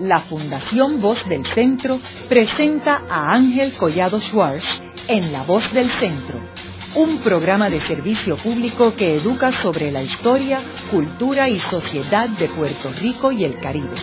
la Fundación Voz del Centro presenta a Ángel Collado Schwartz en La Voz del Centro, un programa de servicio público que educa sobre la historia, cultura y sociedad de Puerto Rico y el Caribe.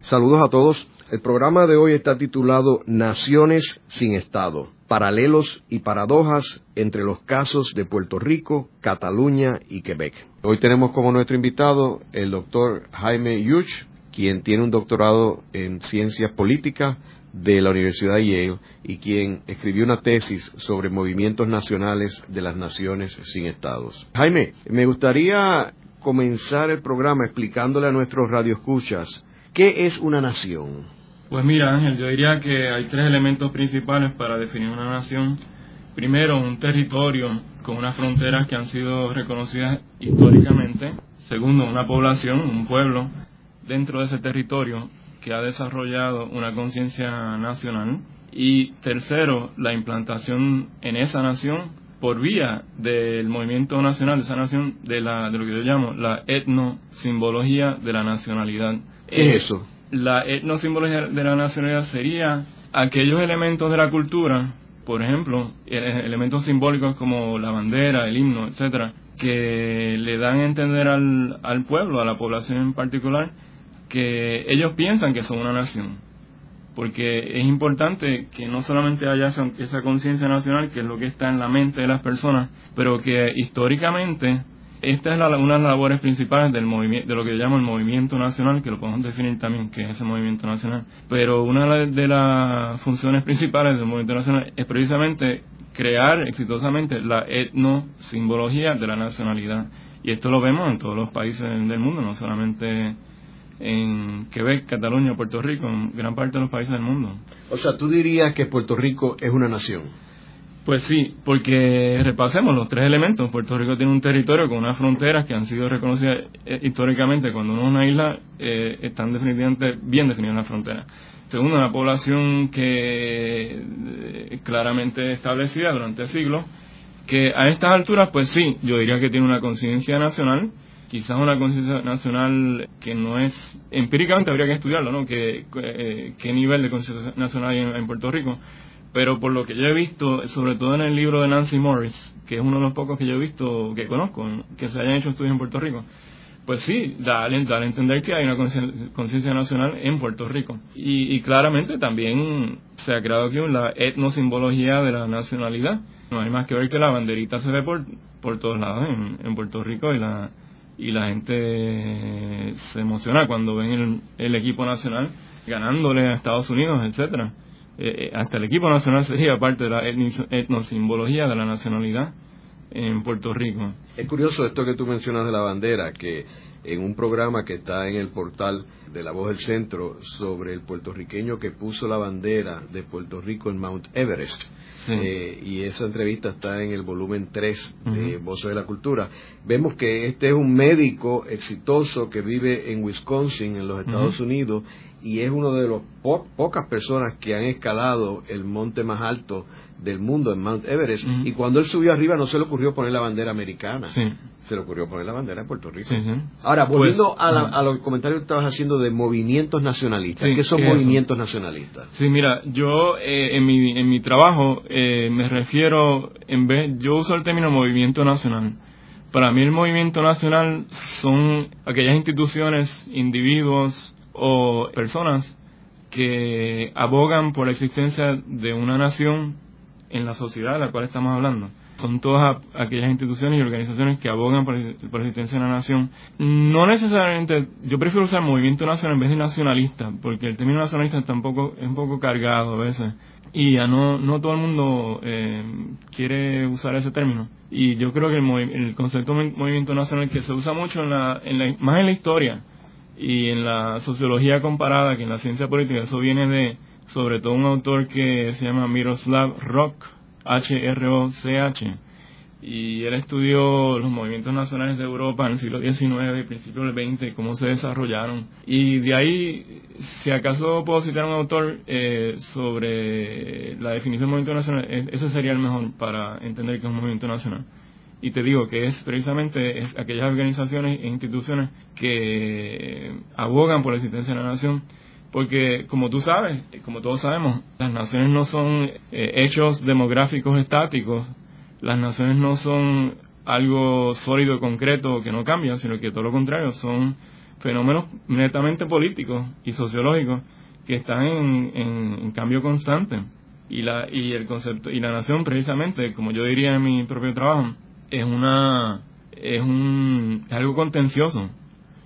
Saludos a todos. El programa de hoy está titulado Naciones sin Estado, paralelos y paradojas entre los casos de Puerto Rico, Cataluña y Quebec. Hoy tenemos como nuestro invitado el doctor Jaime Yuch, quien tiene un doctorado en ciencias políticas de la Universidad de Yale y quien escribió una tesis sobre movimientos nacionales de las naciones sin estados. Jaime, me gustaría comenzar el programa explicándole a nuestros radioescuchas qué es una nación. Pues mira, Ángel, yo diría que hay tres elementos principales para definir una nación. Primero, un territorio con unas fronteras que han sido reconocidas históricamente. Segundo, una población, un pueblo dentro de ese territorio que ha desarrollado una conciencia nacional. Y tercero, la implantación en esa nación por vía del movimiento nacional de esa nación de, la, de lo que yo llamo la etnosimbología de la nacionalidad. ¿Qué es eso? La etnosimbología de la nacionalidad sería aquellos elementos de la cultura, por ejemplo, elementos simbólicos como la bandera, el himno, etcétera, que le dan a entender al, al pueblo, a la población en particular, que ellos piensan que son una nación. Porque es importante que no solamente haya esa conciencia nacional, que es lo que está en la mente de las personas, pero que históricamente esta es una de las labores principales del movimiento, de lo que yo llamo el movimiento nacional, que lo podemos definir también que es ese movimiento nacional. Pero una de las funciones principales del movimiento nacional es precisamente crear exitosamente la etnosimbología de la nacionalidad. Y esto lo vemos en todos los países del mundo, no solamente en Quebec, Cataluña, Puerto Rico, en gran parte de los países del mundo. O sea, tú dirías que Puerto Rico es una nación. Pues sí, porque repasemos los tres elementos. Puerto Rico tiene un territorio con unas fronteras que han sido reconocidas eh, históricamente. Cuando uno es una isla, eh, están definitivamente bien definidas las fronteras. Segundo, una población que eh, claramente establecida durante siglos, que a estas alturas, pues sí, yo diría que tiene una conciencia nacional, quizás una conciencia nacional que no es, empíricamente habría que estudiarlo, ¿no? ¿Qué, qué nivel de conciencia nacional hay en Puerto Rico? Pero por lo que yo he visto, sobre todo en el libro de Nancy Morris, que es uno de los pocos que yo he visto, que conozco, que se hayan hecho estudios en Puerto Rico, pues sí, da, a entender que hay una conciencia nacional en Puerto Rico. Y, claramente también se ha creado aquí la etnosimbología de la nacionalidad. No hay más que ver que la banderita se ve por, por todos lados en, Puerto Rico y la, y la gente se emociona cuando ven el, el equipo nacional ganándole a Estados Unidos, etcétera. Eh, hasta el equipo nacional sería parte de la etnosimbología de la nacionalidad en Puerto Rico. Es curioso esto que tú mencionas de la bandera, que en un programa que está en el portal de La Voz del Centro sobre el puertorriqueño que puso la bandera de Puerto Rico en Mount Everest. Eh, y esa entrevista está en el volumen 3 de Voces de la Cultura. Vemos que este es un médico exitoso que vive en Wisconsin, en los Estados Unidos, y es uno de los pocas personas que han escalado el monte más alto del mundo en Mount Everest y cuando él subió arriba no se le ocurrió poner la bandera americana. Se le ocurrió poner la bandera de Puerto Rico. Ahora volviendo pues, a, los comentarios que estabas haciendo de movimientos nacionalistas ¿qué son movimientos nacionalistas? sí mira yo eh, en, mi, en mi trabajo eh, me refiero en vez yo uso el término movimiento nacional. Para mí el movimiento nacional son aquellas instituciones individuos o personas que abogan por la existencia de una nación en la sociedad de la cual estamos hablando. Son todas aquellas instituciones y organizaciones que abogan por, la existencia de una nación. No necesariamente, yo prefiero usar movimiento nacional en vez de nacionalista, porque el término nacionalista tampoco es un poco cargado a veces. Y ya no, no todo el mundo eh, quiere usar ese término. Y yo creo que el, el concepto de movimiento nacional que se usa mucho en la, en la, más en la historia, y en la sociología comparada, que en la ciencia política, eso viene de, sobre todo, un autor que se llama Miroslav Rock, H-R-O-C-H, y él estudió los movimientos nacionales de Europa en el siglo XIX y principios del XX, cómo se desarrollaron. Y de ahí, si acaso puedo citar un autor eh, sobre la definición de movimiento nacional, e-, ese sería el mejor para entender qué es un movimiento nacional. y te digo que es precisamente aquellas organizaciones e instituciones que abogan por la existencia de la nación porque como tú sabes, como todos sabemos, las naciones no son eh, hechos demográficos estáticos, las naciones no son algo sólido, concreto, que no cambia, sino que todo lo contrario, son fenómenos netamente políticos y sociológicos que están en, cambio constante. Y la, y el concepto, y la nación precisamente, como yo diría en mi propio trabajo, es una, es un, es algo contencioso.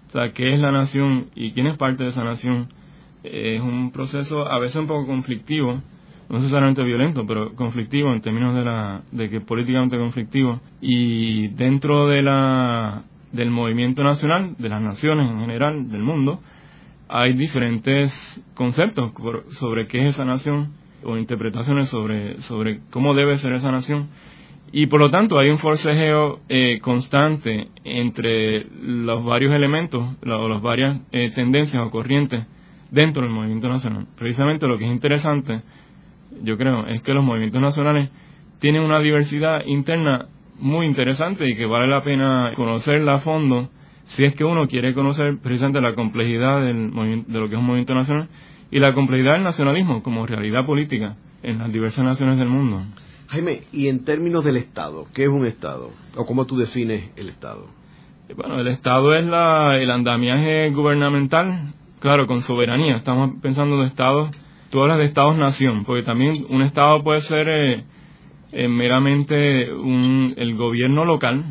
O sea, ¿qué es la nación y quién es parte de esa nación? Es un proceso a veces un poco conflictivo, no necesariamente violento, pero conflictivo en términos de, la, de que políticamente conflictivo. Y dentro de la, del movimiento nacional, de las naciones en general, del mundo, hay diferentes conceptos sobre qué es esa nación o interpretaciones sobre, sobre cómo debe ser esa nación. Y por lo tanto hay un forcejeo eh, constante entre los varios elementos o las varias eh, tendencias o corrientes dentro del movimiento nacional. Precisamente lo que es interesante, yo creo, es que los movimientos nacionales tienen una diversidad interna muy interesante y que vale la pena conocerla a fondo si es que uno quiere conocer precisamente la complejidad del de lo que es un movimiento nacional y la complejidad del nacionalismo como realidad política en las diversas naciones del mundo. Jaime, y en términos del Estado, ¿qué es un Estado? ¿O cómo tú defines el Estado? Bueno, el Estado es la, el andamiaje gubernamental claro, con soberanía. Estamos pensando en estados, tú hablas de estados-nación, porque también un estado puede ser eh, eh, meramente un, el gobierno local.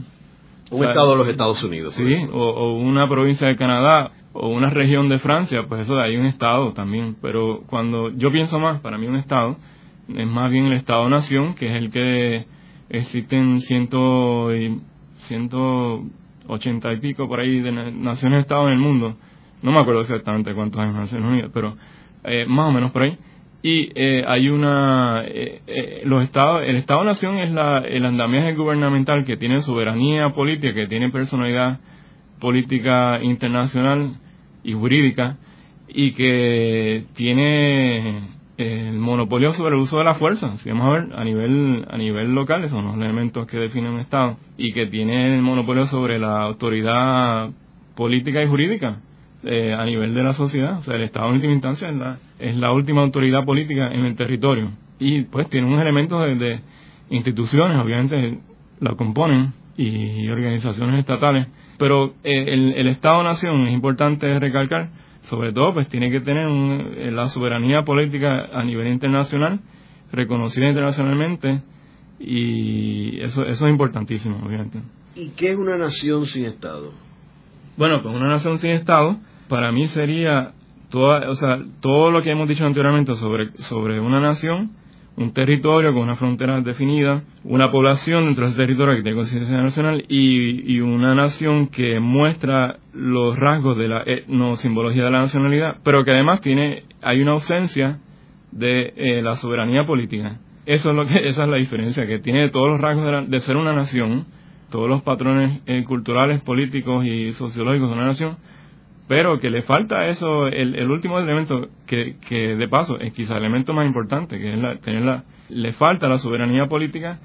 Un estado de los Estados Unidos. Sí, o, una provincia de Canadá, o una región de Francia, pues eso de ahí un estado también. Pero cuando yo pienso más, para mí un estado, es más bien el estado-nación, que es el que existen ciento, ciento ochenta y pico por ahí de naciones-estados en el mundo no me acuerdo exactamente cuántos años Naciones Unidas, pero eh, más o menos por ahí. Y eh, hay una, eh, los estados, el Estado-Nación es la, el andamiaje gubernamental que tiene soberanía política, que tiene personalidad política internacional y jurídica, y que tiene el monopolio sobre el uso de la fuerza, si vamos a ver, a nivel, a nivel local, son los elementos que definen un Estado, y que tiene el monopolio sobre la autoridad política y jurídica eh, a nivel de la sociedad. O sea, el Estado en última instancia es la, es la última autoridad política en el territorio. Y pues tiene unos elementos de, instituciones, obviamente la componen, y organizaciones estatales. Pero eh, el, el Estado-Nación es importante recalcar, sobre todo pues tiene que tener eh, la soberanía política a nivel internacional, reconocida internacionalmente, y eso, eso es importantísimo, obviamente. ¿Y qué es una nación sin Estado? Bueno, pues una nación sin Estado para mí sería toda, o sea, todo lo que hemos dicho anteriormente sobre, sobre una nación, un territorio con una frontera definida, una población dentro de ese territorio que tiene conciencia nacional y, y, una nación que muestra los rasgos de la no simbología de la nacionalidad, pero que además tiene, hay una ausencia de eh, la soberanía política. Eso es lo que, esa es la diferencia, que tiene todos los rasgos de, ser una nación, todos los patrones eh, culturales, políticos y sociológicos de una nación, pero que le falta eso, el, último elemento que, que, de paso es quizá el elemento más importante, que es la, tener la, le falta la soberanía política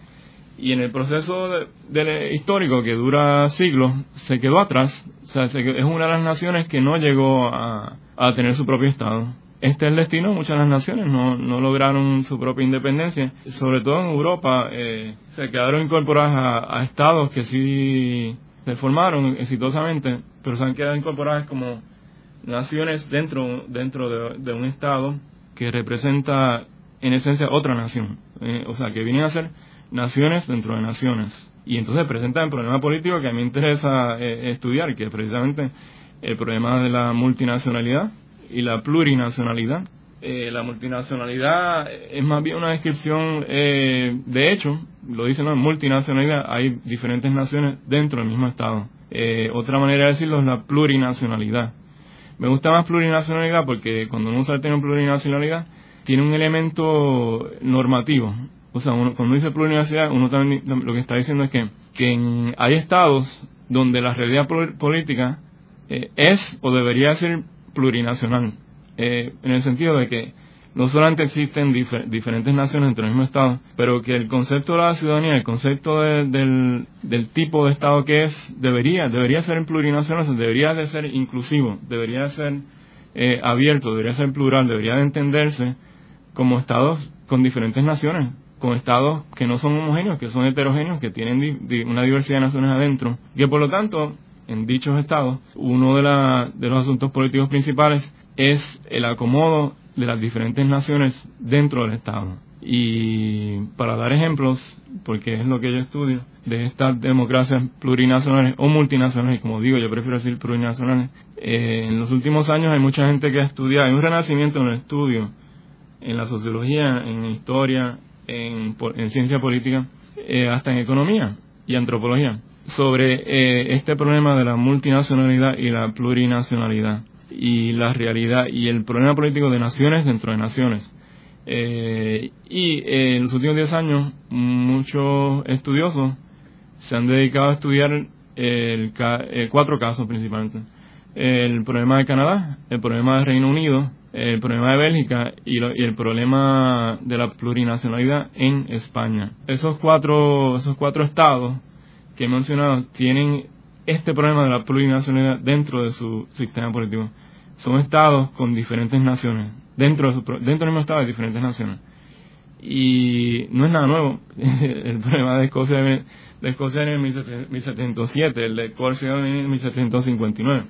y en el proceso de, histórico que dura siglos se quedó atrás, o sea, es una de las naciones que no llegó a, tener su propio Estado. Este es el destino, muchas de las naciones no, no lograron su propia independencia, sobre todo en Europa, eh, se quedaron incorporadas a estados que sí se formaron exitosamente, pero se han quedado incorporadas como naciones dentro, dentro de, un Estado que representa en esencia otra nación. Eh, o sea, que vienen a ser naciones dentro de naciones. Y entonces presentan el problema político que a mí me interesa eh, estudiar, que es precisamente el problema de la multinacionalidad y la plurinacionalidad. Eh, la multinacionalidad es más bien una descripción de hecho lo dicen, ¿no? multinacionalidad, hay diferentes naciones dentro del mismo Estado. Eh, otra manera de decirlo es la plurinacionalidad. Me gusta más plurinacionalidad porque cuando uno usa el término plurinacionalidad, tiene un elemento normativo. O sea, uno, cuando dice plurinacionalidad, uno también lo que está diciendo es que, que hay estados donde la realidad política eh, es o debería ser plurinacional. Eh, en el sentido de que no solamente existen diferentes naciones dentro del mismo Estado, pero que el concepto de la ciudadanía, el concepto del, del, tipo de Estado que es, debería, debería ser plurinacional, debería de ser inclusivo, debería ser eh, abierto, debería ser plural, debería de entenderse como Estados con diferentes naciones, con Estados que no son homogéneos, que son heterogéneos, que tienen una diversidad de naciones adentro, que por lo tanto, en dichos Estados, uno de, la, de los asuntos políticos principales es el acomodo de las diferentes naciones dentro del Estado. Y para dar ejemplos, porque es lo que yo estudio, de estas democracias plurinacionales o multinacionales, como digo, yo prefiero decir plurinacionales, eh, en los últimos años hay mucha gente que ha estudiado, hay un renacimiento en el estudio, en la sociología, en historia, en, ciencia política, eh, hasta en economía y antropología, sobre eh, este problema de la multinacionalidad y la plurinacionalidad y la realidad y el problema político de naciones dentro de naciones. Eh, y eh, en los últimos 10 años muchos estudiosos se han dedicado a estudiar el, eh, cuatro casos principalmente. El problema de Canadá, el problema de Reino Unido, el problema de Bélgica y, y, el problema de la plurinacionalidad en España. Esos cuatro, esos cuatro estados que he mencionado tienen este problema de la plurinacionalidad dentro de su sistema político son estados con diferentes naciones, dentro, de su, dentro del mismo estado de diferentes naciones. Y no es nada nuevo. el problema de Escocia, de Escocia en el 1707, el de Corsica viene en 1759,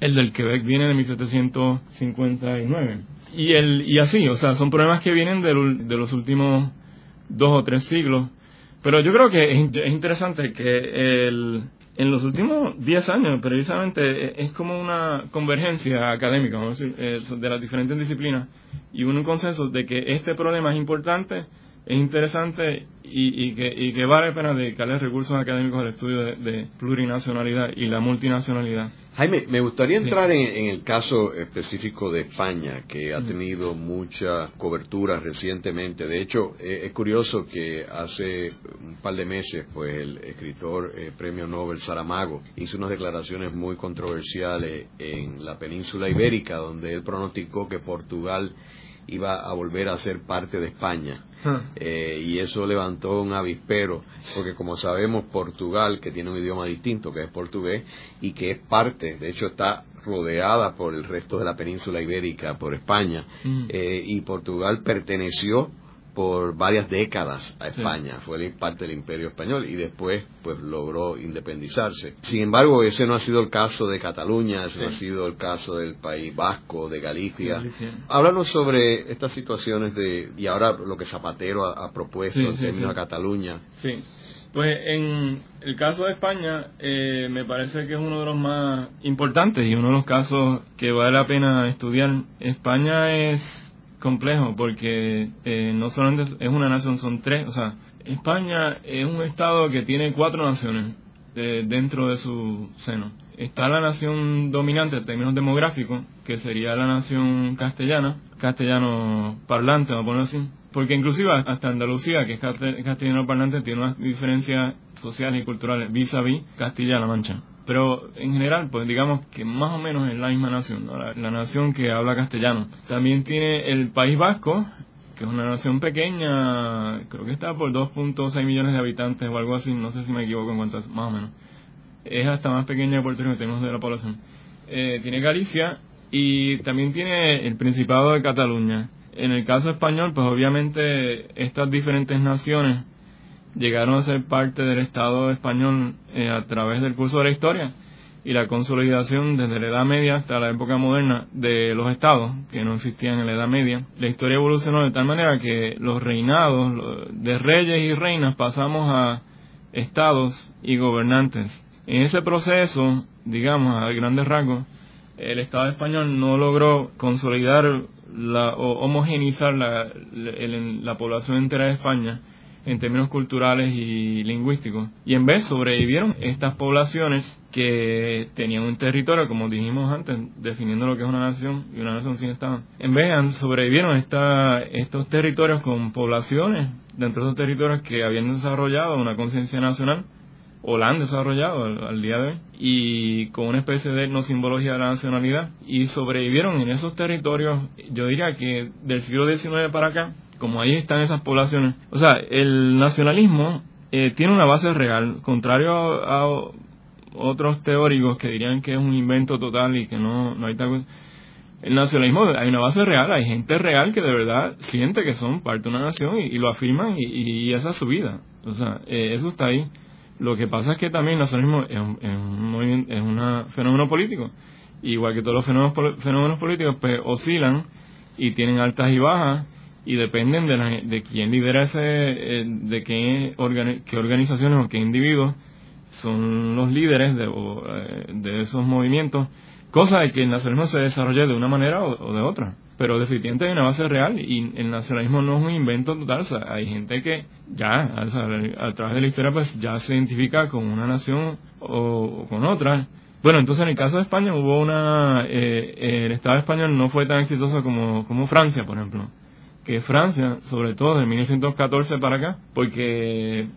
el del Quebec viene en 1759. Y, el, y así, o sea, son problemas que vienen de, de los últimos dos o tres siglos. Pero yo creo que es interesante que el, en los últimos 10 años, precisamente, e, es como una convergencia académica, vamos a decir, eh, de las diferentes disciplinas y un consenso de que este problema es importante, es interesante y, que, y que vale la pena dedicarle recursos académicos al estudio de, plurinacionalidad y la multinacionalidad. Jaime, me gustaría entrar en, el caso específico de España, que ha tenido mucha cobertura recientemente. De hecho, eh, es curioso que hace un par de meses, pues el escritor eh, premio Nobel Saramago hizo unas declaraciones muy controversiales en la península ibérica, donde él pronosticó que Portugal iba a volver a ser parte de España. Ah. Eh, y eso levantó un avispero, porque como sabemos, Portugal, que tiene un idioma distinto, que es portugués, y que es parte, de hecho está rodeada por el resto de la península ibérica, por España, mm. eh, y Portugal perteneció por varias décadas a España, fue parte del imperio español y después pues logró independizarse. Sin embargo, ese no ha sido el caso de Cataluña, ese no ha sido el caso del País Vasco, de Galicia. Háblanos sobre estas situaciones de, y ahora lo que Zapatero ha, propuesto en términos a Cataluña. Sí. Pues en el caso de España eh, me parece que es uno de los más importantes y uno de los casos que vale la pena estudiar. España es complejo porque eh, no solamente es una nación, son tres. O sea, España es un estado que tiene cuatro naciones eh, dentro de su seno. Está la nación dominante en términos demográficos, que sería la nación castellana, castellano parlante, vamos a ponerlo así. Porque inclusive hasta Andalucía, que es castellano parlante, tiene unas diferencias sociales y culturales vis a vis Castilla-La Mancha pero en general, pues digamos que más o menos es la misma nación, la, nación que habla castellano. También tiene el País Vasco, que es una nación pequeña, creo que está por 2.6 millones de habitantes o algo así, no sé si me equivoco en cuanto a más o menos. Es hasta más pequeña que Puerto Rico en términos de la población. Eh, tiene Galicia y también tiene el Principado de Cataluña. En el caso español, pues obviamente estas diferentes naciones llegaron a ser parte del Estado español eh, a través del curso de la historia y la consolidación desde la Edad Media hasta la época moderna de los estados que no existían en la Edad Media. La historia evolucionó de tal manera que los reinados de reyes y reinas pasamos a estados y gobernantes. En ese proceso, digamos, a grandes rasgos, el Estado español no logró consolidar la, o homogenizar la, la población entera de España en términos culturales y lingüísticos. Y en vez sobrevivieron estas poblaciones que tenían un territorio, como dijimos antes, definiendo lo que es una nación y una nación sin Estado. En vez sobrevivieron esta, estos territorios con poblaciones dentro de esos territorios que habían desarrollado una conciencia nacional o la han desarrollado al, día de hoy, y con una especie de no simbología de la nacionalidad, y sobrevivieron en esos territorios, yo diría que del siglo XIX para acá, como ahí están esas poblaciones. O sea, el nacionalismo eh, tiene una base real, contrario a, otros teóricos que dirían que es un invento total y que no, no hay tal el nacionalismo hay una base real, hay gente real que de verdad siente que son parte de una nación y, lo afirman y, esa es su vida. O sea, eh, eso está ahí. Lo que pasa es que también el nacionalismo es un, es un, fenómeno político. Igual que todos los fenómenos, fenómenos políticos, pues oscilan y tienen altas y bajas y dependen de, de quién lidera ese, eh, de qué, qué organizaciones o qué individuos son los líderes de, eh, de esos movimientos Cosa de que el nacionalismo se desarrolle de una manera o, de otra. Pero definitivamente hay una base real y el nacionalismo no es un invento total. hay gente que ya, a través de la historia, pues ya se identifica con una nación o, con otra. Bueno, entonces en el caso de España hubo una... Eh, el Estado español no fue tan exitoso como, como Francia, por ejemplo que Francia, sobre todo de 1914 para acá, porque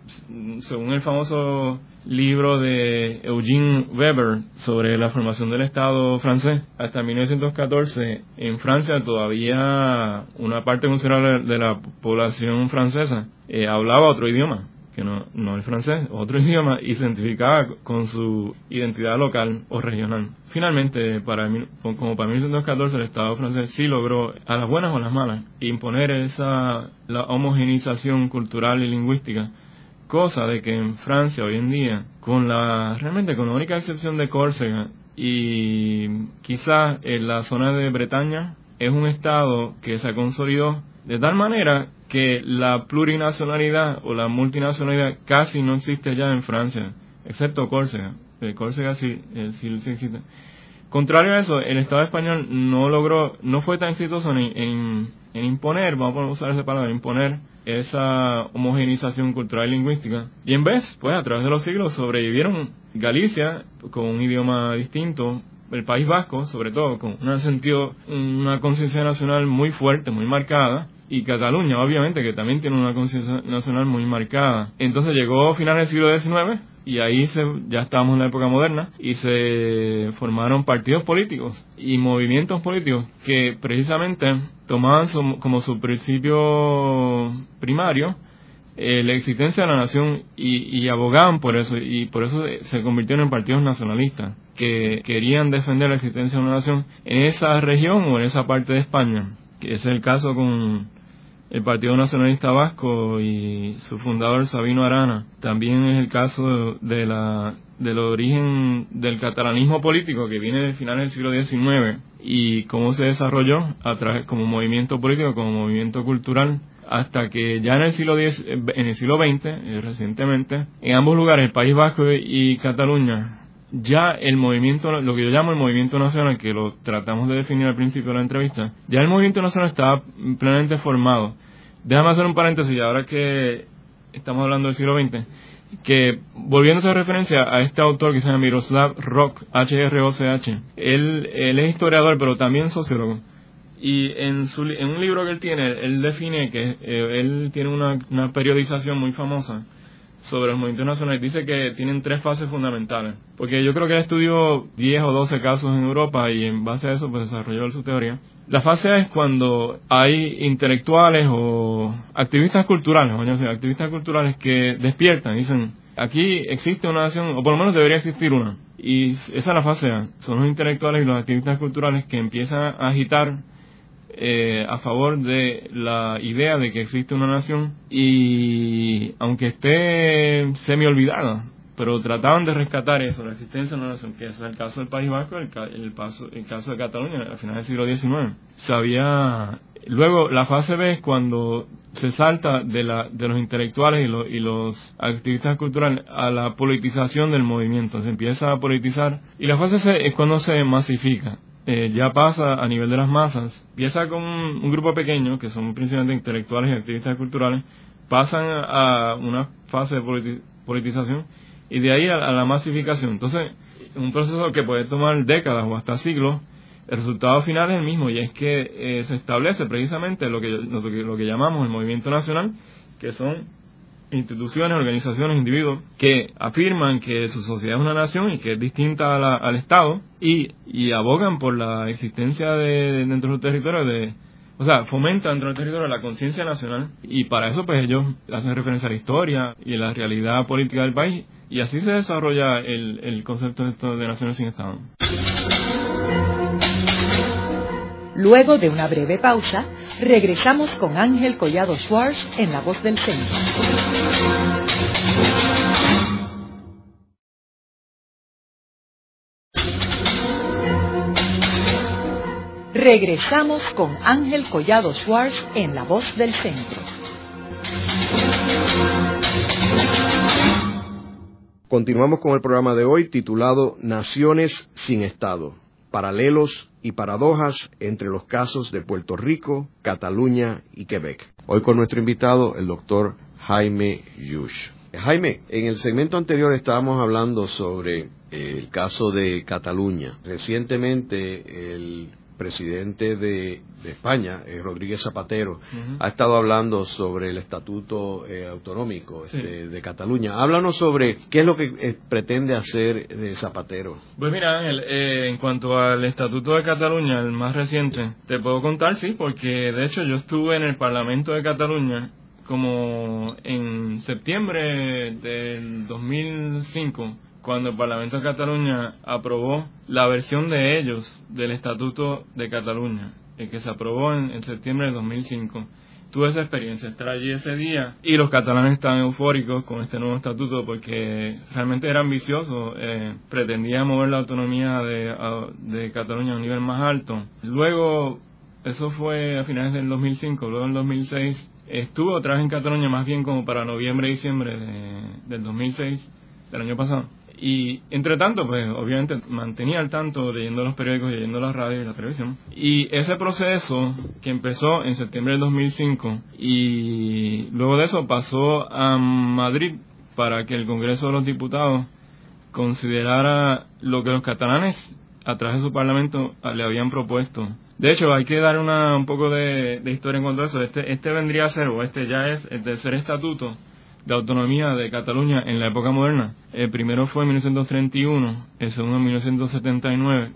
según el famoso libro de Eugene Weber sobre la formación del Estado francés, hasta 1914 en Francia todavía una parte considerable de la población francesa eh, hablaba otro idioma que no, no el francés, otro idioma, y se identificaba con su identidad local o regional. Finalmente, para como para 1914 el Estado francés sí logró, a las buenas o a las malas, imponer esa la homogenización cultural y lingüística, cosa de que en Francia hoy en día, con la realmente con la única excepción de Córcega y quizás en la zona de Bretaña, es un estado que se consolidó de tal manera que la plurinacionalidad o la multinacionalidad casi no existe ya en Francia, excepto Córcega. Córcega sí, eh, sí, existe. Contrario a eso, el Estado español no logró, no fue tan exitoso en, en, imponer, vamos a usar esa palabra, imponer esa homogenización cultural y lingüística. Y en vez, pues a través de los siglos sobrevivieron Galicia con un idioma distinto, el País Vasco, sobre todo, con un sentido, una conciencia nacional muy fuerte, muy marcada, y Cataluña, obviamente, que también tiene una conciencia nacional muy marcada. Entonces llegó a finales del siglo XIX y ahí se, ya estábamos en la época moderna y se formaron partidos políticos y movimientos políticos que precisamente tomaban como su principio primario eh, la existencia de la nación y, abogaban por eso y por eso se convirtieron en partidos nacionalistas que querían defender la existencia de una nación en esa región o en esa parte de España que es el caso con el Partido Nacionalista Vasco y su fundador Sabino Arana. También es el caso de la del origen del catalanismo político que viene de finales del siglo XIX y cómo se desarrolló a través como movimiento político, como movimiento cultural hasta que ya en el siglo X, en el siglo XX, eh, recientemente, en ambos lugares, el País Vasco y Cataluña, ya el movimiento, lo que yo llamo el movimiento nacional, que lo tratamos de definir al principio de la entrevista, ya el movimiento nacional estaba plenamente formado. Déjame hacer un paréntesis, ahora que estamos hablando del siglo XX, que volviendo a referencia a este autor que se llama Miroslav Rock, H-R-O-C-H, él, es historiador, pero también sociólogo. Y en, su, en un libro que él tiene, él define que eh, él tiene una periodización muy famosa sobre los movimientos nacionales dice que tienen tres fases fundamentales. Porque yo creo que él estudió 10 o 12 casos en Europa y en base a eso pues desarrolló su teoría. La fase es cuando hay intelectuales o activistas culturales, o activistas culturales que despiertan, dicen, aquí existe una nación, o por lo menos debería existir una. Y esa es la fase A. Son los intelectuales y los activistas culturales que empiezan a agitar eh, a favor de la idea de que existe una nación y aunque esté semi olvidada, pero trataban de rescatar eso, la existencia de una nación, que es el caso del País Vasco, el, el, paso, el caso de Cataluña a finales del siglo XIX. Sabía Luego, la fase B es cuando se salta de, la, de los intelectuales y, y, los activistas culturales a la politización del movimiento. Se empieza a politizar. Y la fase C es cuando se masifica. Eh, ya pasa a nivel de las masas, empieza con un, grupo pequeño, que son principalmente intelectuales y activistas culturales, pasan a una fase de politización y de ahí a, la masificación. Entonces, un proceso que puede tomar décadas o hasta siglos, el resultado final es el mismo y es que eh, se establece precisamente lo lo que llamamos el movimiento nacional, que son instituciones, organizaciones, individuos que afirman que su sociedad es una nación y que es distinta al Estado y, y abogan por la existencia de, dentro de su territorio de o sea, fomentan dentro del territorio la conciencia nacional y para eso pues ellos hacen referencia a la historia y a la realidad política del país y así se desarrolla el, el concepto de, de naciones sin Estado. Luego de una breve pausa, regresamos con Ángel Collado Schwartz en La Voz del Centro. Regresamos con Ángel Collado Schwartz en La Voz del Centro. Continuamos con el programa de hoy titulado Naciones sin Estado, paralelos y paradojas entre los casos de Puerto Rico, Cataluña y Quebec. Hoy con nuestro invitado, el doctor Jaime Yush. Jaime, en el segmento anterior estábamos hablando sobre el caso de Cataluña. Recientemente el presidente de, España, eh, Rodríguez Zapatero, ha estado hablando sobre el estatuto eh, autonómico este, de Cataluña. Háblanos sobre qué es lo que eh, pretende hacer Zapatero. Pues mira, Ángel, en cuanto al estatuto de Cataluña, el más reciente, te puedo contar, sí, porque de hecho yo estuve en el Parlamento de Cataluña como en septiembre del 2005 cuando el Parlamento de Cataluña aprobó la versión de ellos del Estatuto de Cataluña, el que se aprobó en, septiembre de 2005. Tuve esa experiencia, estar allí ese día y los catalanes estaban eufóricos con este nuevo estatuto porque realmente era ambicioso, eh, pretendía mover la autonomía de, de Cataluña a un nivel más alto. Luego, eso fue a finales del 2005, luego en 2006 estuve otra vez en Cataluña más bien como para noviembre diciembre del 2006, del año pasado y entre tanto, pues obviamente mantenía al tanto leyendo los periódicos, leyendo la radio y la televisión. Y ese proceso que empezó en septiembre del 2005 y luego de eso pasó a Madrid para que el Congreso de los Diputados considerara lo que los catalanes a través de su parlamento le habían propuesto. De hecho, hay que dar una, un poco de, de historia en cuanto a eso. Este, este vendría a ser, o este ya es el tercer estatuto de autonomía de Cataluña en la época moderna. El primero fue en 1931, el segundo en 1979,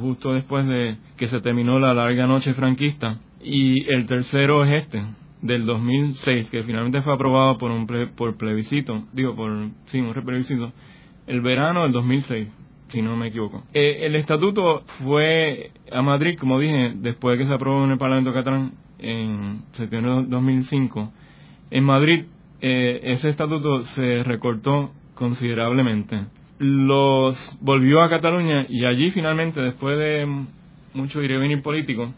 justo después de que se terminó la larga noche franquista, y el tercero es este, del 2006, que finalmente fue aprobado por un por plebiscito, digo, por, sí, un plebiscito, el verano del 2006 si no me equivoco. Eh, el estatuto fue a Madrid, como dije, después de que se aprobó en el Parlamento catalán en septiembre de 2005. En Madrid eh, ese estatuto se recortó considerablemente. Los volvió a Cataluña y allí finalmente, después de mucho ir y venir político,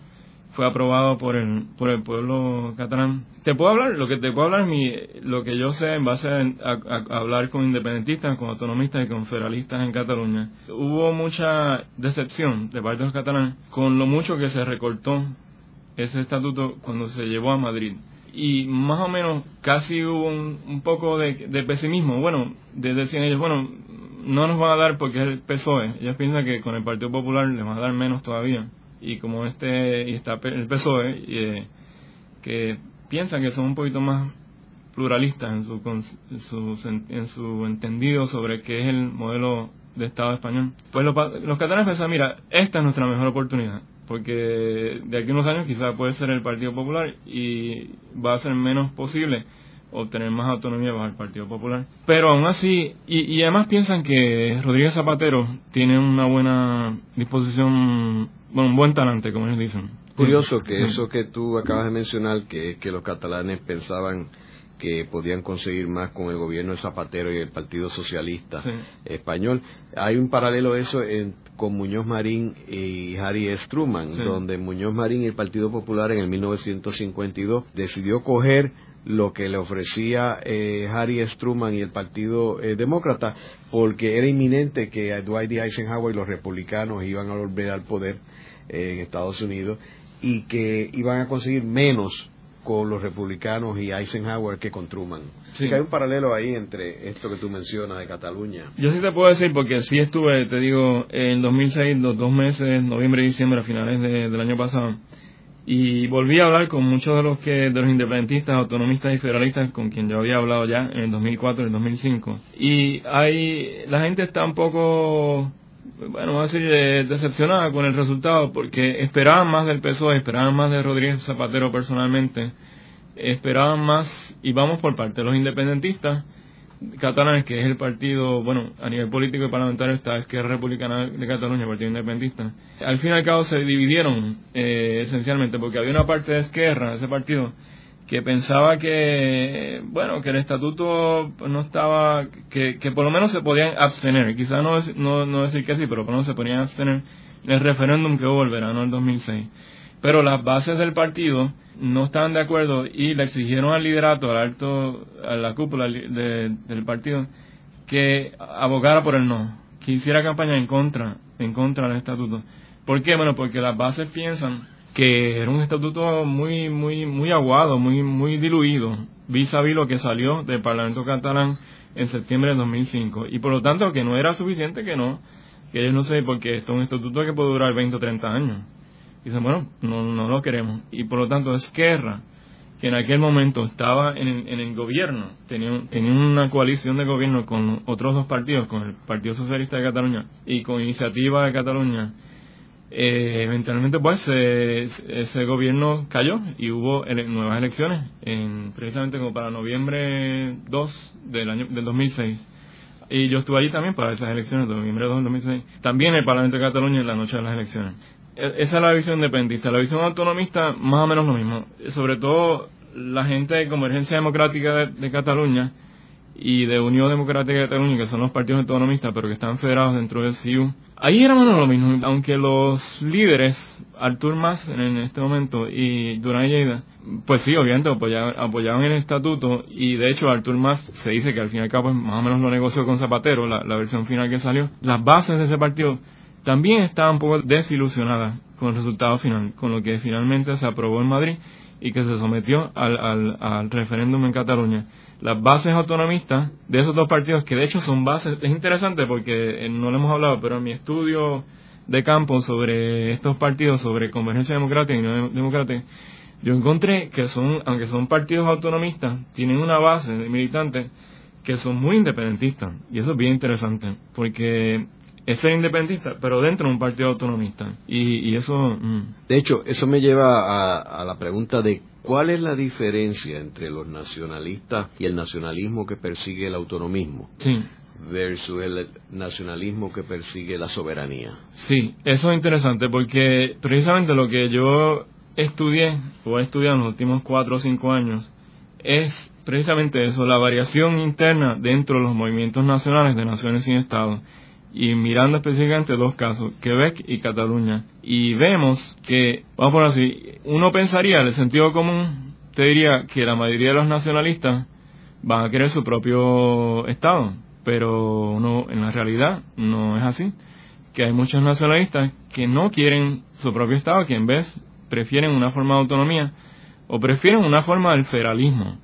fue aprobado por el, por el pueblo catalán. Te puedo hablar, lo que te puedo hablar, mi, lo que yo sé en base a, hablar con independentistas, con autonomistas y con federalistas en Cataluña. Hubo mucha decepción de parte de los catalanes con lo mucho que se recortó ese estatuto cuando se llevó a Madrid y más o menos casi hubo un, poco de, pesimismo. Bueno, decían ellos, bueno, no nos van a dar porque es el PSOE. Ellos piensan que con el Partido Popular les van a dar menos todavía. Y como este, y está el PSOE, eh, que piensan que son un poquito más pluralistas en su, en su, en su entendido sobre qué es el modelo de Estado español. Pues los, los catalanes pensaban, mira, esta es nuestra mejor oportunidad porque de aquí a unos años quizás puede ser el Partido Popular y va a ser menos posible obtener más autonomía bajo el Partido Popular. Pero aún así, y, además piensan que Rodríguez Zapatero tiene una buena disposición, bueno, un buen talante, como ellos dicen. Curioso que eso que tú acabas de mencionar, que que los catalanes pensaban que podían conseguir más con el gobierno de Zapatero y el Partido Socialista Español. Hay un paralelo eso con Muñoz Marín y Harry S. Truman, donde Muñoz Marín y el Partido Popular en el 1952 decidió coger lo que le ofrecía eh, Harry. Truman y el Partido eh, Demócrata, porque era inminente que Dwight D. Eisenhower y los republicanos iban a volver al poder eh, en Estados Unidos y que iban a conseguir menos con los republicanos y Eisenhower que con Truman. Sí. que hay un paralelo ahí entre esto que tú mencionas de Cataluña. Yo sí te puedo decir, porque sí estuve, te digo, en 2006, los dos meses, noviembre y diciembre, a finales del año pasado, y volví a hablar con muchos de los que de los independentistas, autonomistas y federalistas con quien yo había hablado ya en el 2004 y el 2005. Y hay la gente está un poco bueno, vamos a decir, eh, decepcionada con el resultado porque esperaban más del PSOE, esperaban más de Rodríguez Zapatero personalmente, esperaban más, y vamos por parte de los independentistas catalanes, que es el partido, bueno, a nivel político y parlamentario está Esquerra Republicana de Cataluña, el Partido Independentista. Al fin y al cabo se dividieron eh, esencialmente porque había una parte de Esquerra, ese partido, que pensaba que, bueno, que el estatuto no estaba, que, que por lo menos se podían abstener, quizás no, no, no decir que sí, pero por lo menos se podían abstener en el referéndum que hubo el verano del 2006. Pero las bases del partido no estaban de acuerdo y le exigieron al liderato, al alto, a la cúpula del partido, que abogara por el no, que hiciera campaña en contra, en contra del estatuto. ¿Por qué? Bueno, porque las bases piensan que era un estatuto muy muy muy aguado, muy muy diluido, vis a vis lo que salió del Parlamento catalán en septiembre de 2005 y por lo tanto que no era suficiente que no que ellos no sé porque esto es un estatuto que puede durar 20 o 30 años. Dicen, bueno, no, no lo queremos. Y por lo tanto, Esquerra, que en aquel momento estaba en, en el gobierno, tenía, tenía una coalición de gobierno con otros dos partidos, con el Partido Socialista de Cataluña y con Iniciativa de Cataluña, eh, eventualmente pues ese gobierno cayó y hubo nuevas elecciones en, precisamente como para noviembre 2 del año del 2006 y yo estuve allí también para esas elecciones de noviembre 2 del 2006 también el Parlamento de Cataluña en la noche de las elecciones. E, esa es la visión independentista la visión autonomista más o menos lo mismo. Sobre todo la gente de Convergencia Democrática de Cataluña y de Unión Democrática de Cataluña, que son los partidos autonomistas, pero que están federados dentro del CIU. Ahí era más lo mismo, aunque los líderes, Artur Mas en este momento y Durán Lleida, pues sí, obviamente apoyaban, el estatuto y de hecho Artur Mas se dice que al fin y al cabo pues, más o menos lo negoció con Zapatero, la, versión final que salió. Las bases de ese partido también estaban un poco desilusionadas con el resultado final, con lo que finalmente se aprobó en Madrid y que se sometió al referéndum en Cataluña las bases autonomistas de esos dos partidos, que de hecho son bases, es interesante porque eh, no lo hemos hablado, pero en mi estudio de campo sobre estos partidos, sobre Convergencia Democrática y no Democrática, yo encontré que son, aunque son partidos autonomistas, tienen una base de militantes que son muy independentistas. Y eso es bien interesante, porque es ser independentista, pero dentro de un partido autonomista. Y, eso... Mm. De hecho, eso me lleva a, a la pregunta de ¿Cuál es la diferencia entre los nacionalistas y el nacionalismo que persigue el autonomismo? versus el nacionalismo que persigue la soberanía. Sí, eso es interesante porque precisamente lo que yo estudié o he estudiado en los últimos cuatro o cinco años es precisamente eso, la variación interna dentro de los movimientos nacionales de naciones sin Estado y mirando específicamente dos casos, Quebec y Cataluña. Y vemos que, vamos por así, uno pensaría, en el sentido común, te diría que la mayoría de los nacionalistas van a querer su propio Estado, pero uno, en la realidad no es así. Que hay muchos nacionalistas que no quieren su propio Estado, que en vez prefieren una forma de autonomía o prefieren una forma del federalismo,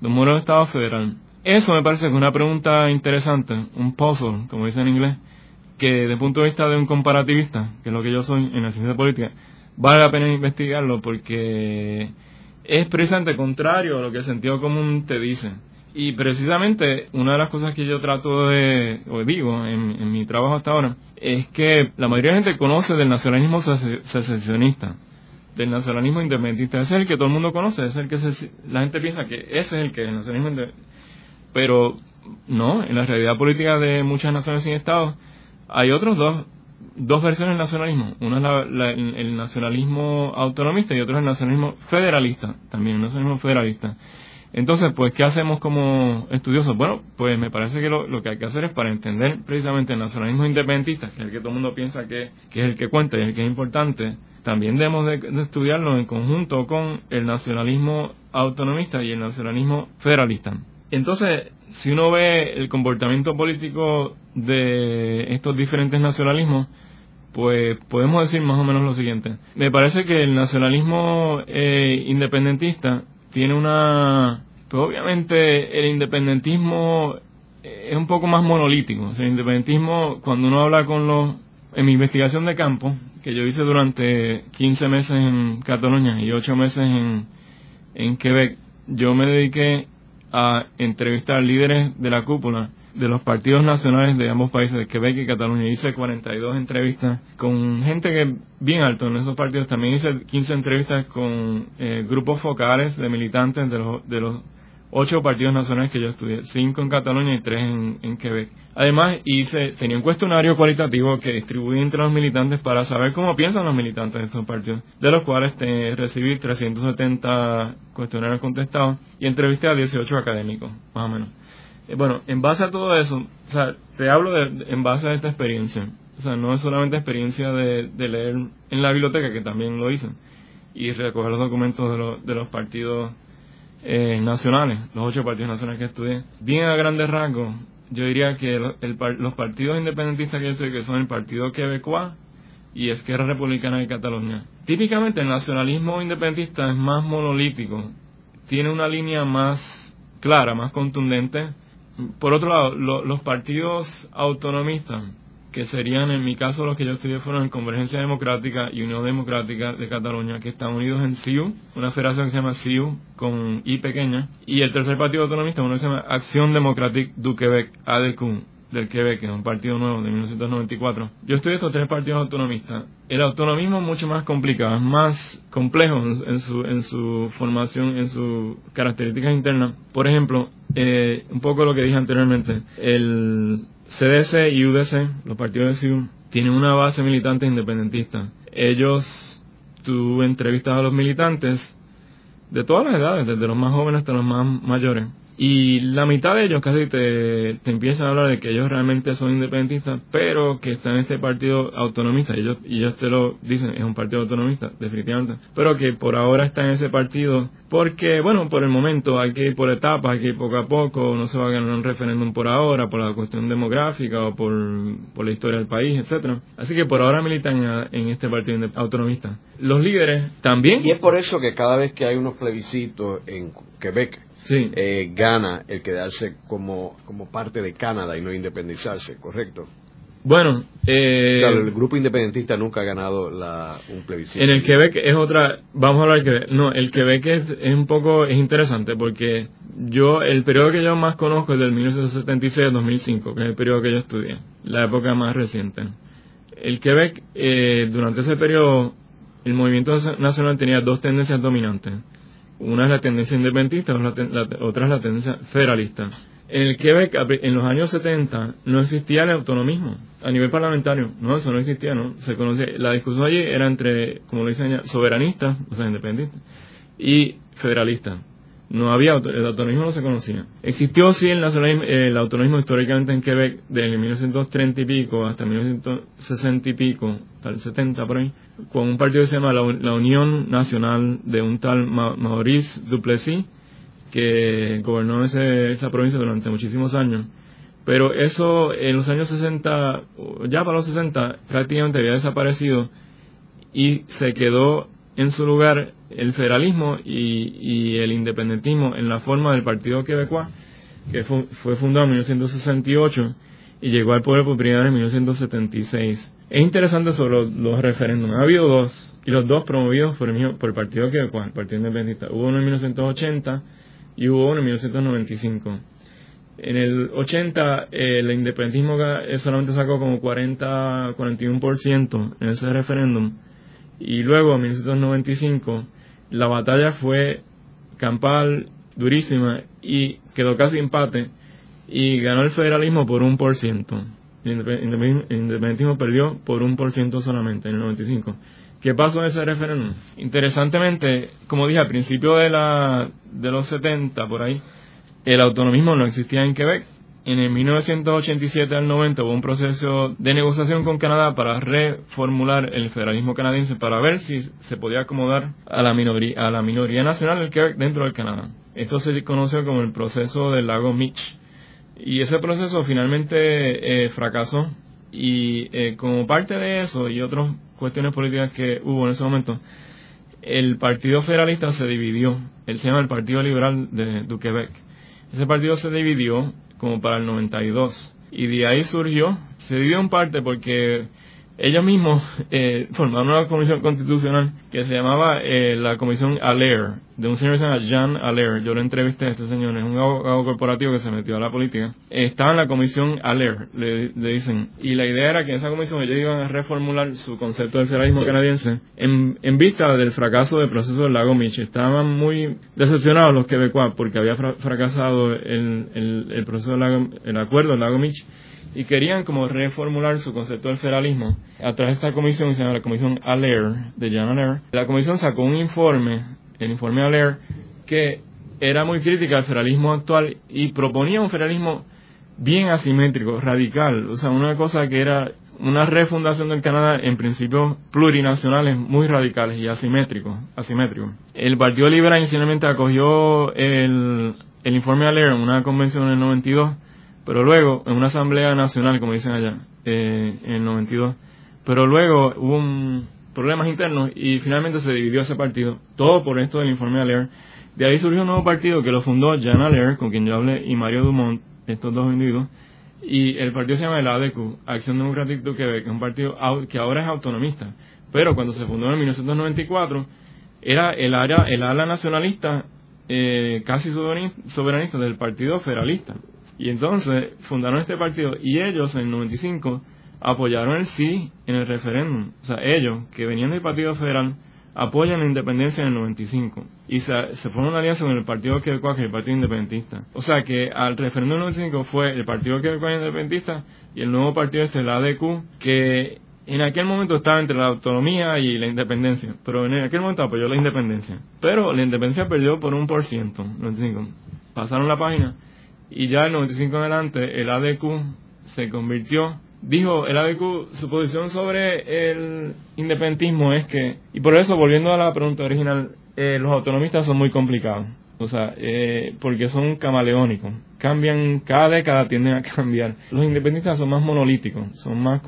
de un modelo de Estado federal. Eso me parece que es una pregunta interesante, un puzzle, como dice en inglés, que desde el punto de vista de un comparativista, que es lo que yo soy en la ciencia política, vale la pena investigarlo porque es precisamente contrario a lo que el sentido común te dice. Y precisamente una de las cosas que yo trato de, o digo en, mi trabajo hasta ahora, es que la mayoría de la gente conoce del nacionalismo secesionista, del nacionalismo independentista. Es el que todo el mundo conoce, es el que la gente piensa que ese es el que el nacionalismo Pero no, en la realidad política de muchas naciones sin Estado, hay otros dos, dos versiones del nacionalismo. Una es el nacionalismo autonomista y otra es el nacionalismo federalista, también el nacionalismo federalista. Entonces, pues, ¿qué hacemos como estudiosos? Bueno, pues me parece que lo, que hay que hacer es para entender precisamente el nacionalismo independentista, que es el que todo el mundo piensa que, es el que cuenta y el que es importante, también debemos de, de, estudiarlo en conjunto con el nacionalismo autonomista y el nacionalismo federalista. Entonces, si uno ve el comportamiento político de estos diferentes nacionalismos, pues podemos decir más o menos lo siguiente. Me parece que el nacionalismo eh, independentista tiene una... Pues obviamente el independentismo es un poco más monolítico. el independentismo, cuando uno habla con los... En mi investigación de campo, que yo hice durante 15 meses en Cataluña y 8 meses en, en Quebec, yo me dediqué a entrevistar líderes de la cúpula de los partidos nacionales de ambos países, de Quebec y Cataluña. Hice 42 entrevistas con gente que bien alto en esos partidos. También hice 15 entrevistas con eh, grupos focales de militantes de los, de los ocho partidos nacionales que yo estudié, cinco en Cataluña y tres en, Quebec. Además, hice, tenía un cuestionario cualitativo que distribuí entre los militantes para saber cómo piensan los militantes de estos partidos, de los cuales te, recibí 370 cuestionarios contestados y entrevisté a 18 académicos, más o menos. Eh, bueno, en base a todo eso, o sea, te hablo de, en base a esta experiencia. O sea, no es solamente experiencia de, de leer en la biblioteca, que también lo hice, y recoger los documentos de, de los partidos eh, nacionales, los ocho partidos nacionales que estudié. Bien a grandes rasgos, yo diría que los partidos independentistas que yo estudié, que son el Partido Quebecois y Esquerra Republicana de Cataluña. Típicamente el nacionalismo independentista es más monolítico, tiene una línea más clara, más contundente. Por otro lado, los partidos autonomistas que serían en mi caso los que yo estudié fueron Convergencia Democrática y Unión Democrática de Cataluña, que están unidos en CIU, una federación que se llama CIU con I pequeña, y el tercer partido autonomista, uno que se llama Acción Democratique du Québec, ADQ, del Quebec, que es un partido nuevo de 1994. Yo estudié estos tres partidos autonomistas. El autonomismo es mucho más complicado, es más complejo en, su, en su formación, en sus características internas. Por ejemplo, eh, un poco lo que dije anteriormente, el CDC y UDC, los partidos de CIU, tienen una base militante independentista. Ellos, tú entrevistas a los militantes de todas las edades, desde los más jóvenes hasta los más mayores, y la mitad de ellos casi te, te, empiezan a hablar de que ellos realmente son independentistas, pero que están en este partido autonomista. Ellos, y ellos te lo dicen, es un partido autonomista, definitivamente. Pero que por ahora está en ese partido porque, bueno, por el momento hay que ir por etapas, hay que ir poco a poco, no se va a ganar un referéndum por ahora, por la cuestión demográfica o por, por la historia del país, etcétera. Así que por ahora militan en este partido autonomista. Los líderes también. Y es por eso que cada vez que hay unos plebiscitos en Quebec, sí. eh, gana el quedarse como, como parte de Canadá y no independizarse, ¿correcto? Bueno, eh, el grupo independentista nunca ha ganado la, un plebiscito. En el Quebec es otra, vamos a hablar de Quebec. No, el Quebec es, es, un poco, es interesante porque yo, el periodo que yo más conozco es del 1976 al 2005, que es el periodo que yo estudié, la época más reciente. El Quebec, eh, durante ese periodo, el movimiento nacional tenía dos tendencias dominantes. Una es la tendencia independentista, otra es la tendencia federalista. En el Quebec, en los años 70, no existía el autonomismo a nivel parlamentario. No, eso no existía, ¿no? Se conocía, la discusión allí era entre, como lo dicen soberanistas, o sea, independentistas, y federalistas. No había, el autonomismo no se conocía. Existió sí el, nacionalismo, el autonomismo históricamente en Quebec de 1930 y pico hasta 1960 y pico, el 70 por ahí, con un partido que se llama la, Unión Nacional de un tal Maurice Duplessis, que gobernó esa provincia durante muchísimos años. Pero eso en los años 60, ya para los 60, prácticamente había desaparecido y se quedó en su lugar el federalismo y, el independentismo en la forma del Partido Quebecois, que fue, fundado en 1968 y llegó al poder por primera vez en 1976. Es interesante sobre los, referéndums. Ha habido dos, y los dos promovidos por el, por el Partido Quebecois, el Partido Independentista. Hubo uno en 1980 y hubo uno en 1995. En el 80 el independentismo solamente sacó como 40, 41% en ese referéndum y luego en 1995 la batalla fue campal, durísima y quedó casi empate y ganó el federalismo por un por ciento. El independentismo perdió por un por ciento solamente en el 95. ¿Qué pasó en ese referéndum? Interesantemente, como dije al principio de, la, de los 70 por ahí, el autonomismo no existía en Quebec en el 1987 al 90 hubo un proceso de negociación con Canadá para reformular el federalismo canadiense para ver si se podía acomodar a la minoría, nacional del Quebec dentro del Canadá. Esto se conoce como el proceso del lago Mitch. Y ese proceso finalmente eh, fracasó y eh, como parte de eso y otras cuestiones políticas que hubo en ese momento, el Partido Federalista se dividió. Él se llama el Partido Liberal de, de Quebec. Ese partido se dividió como para el 92. Y de ahí surgió, se dio en parte porque ellos mismos eh, formaron una comisión constitucional que se llamaba eh, la Comisión Allaire, de un señor que se llama Jean Allaire. Yo lo entrevisté a este señor, es un abogado corporativo que se metió a la política. estaba en la Comisión Allaire, le, dicen. Y la idea era que en esa comisión ellos iban a reformular su concepto del federalismo canadiense en, en vista del fracaso del proceso del lago Mitch. Estaban muy decepcionados los quebecuas porque había fracasado el, el, el proceso del lago, el acuerdo del lago Mitch y querían como reformular su concepto del federalismo a través de esta comisión se llama la comisión Allaire de John Allaire la comisión sacó un informe el informe Allaire que era muy crítica al federalismo actual y proponía un federalismo bien asimétrico, radical, o sea, una cosa que era una refundación del Canadá en principios plurinacionales muy radicales y asimétricos. asimétricos. El Partido Liberal inicialmente acogió el, el informe Allaire en una convención en el 92 pero luego, en una asamblea nacional, como dicen allá, eh, en el 92, pero luego hubo problemas internos y finalmente se dividió ese partido, todo por esto del informe Allaire. De ahí surgió un nuevo partido que lo fundó Jean Allaire, con quien yo hablé, y Mario Dumont, estos dos individuos, y el partido se llama el ADQ, Acción Democrática de Quebec, un partido que ahora es autonomista, pero cuando se fundó en 1994 era el área, el ala nacionalista eh, casi soberanista del Partido Federalista. Y entonces fundaron este partido y ellos en el 95 apoyaron el sí en el referéndum. O sea, ellos, que venían del Partido Federal, apoyan la independencia en el 95 y se, se formó una alianza con el Partido Quebecois, que el Partido Independentista. O sea que al referéndum del 95 fue el Partido Quebecois Independentista y el nuevo partido este, el ADQ, que en aquel momento estaba entre la autonomía y la independencia, pero en aquel momento apoyó la independencia. Pero la independencia perdió por un por ciento, 95. Pasaron la página y ya en 95 en adelante el ADQ se convirtió. Dijo el ADQ su posición sobre el independentismo es que y por eso volviendo a la pregunta original eh, los autonomistas son muy complicados. O sea eh, porque son camaleónicos. Cambian cada década tienden a cambiar. Los independentistas son más monolíticos son más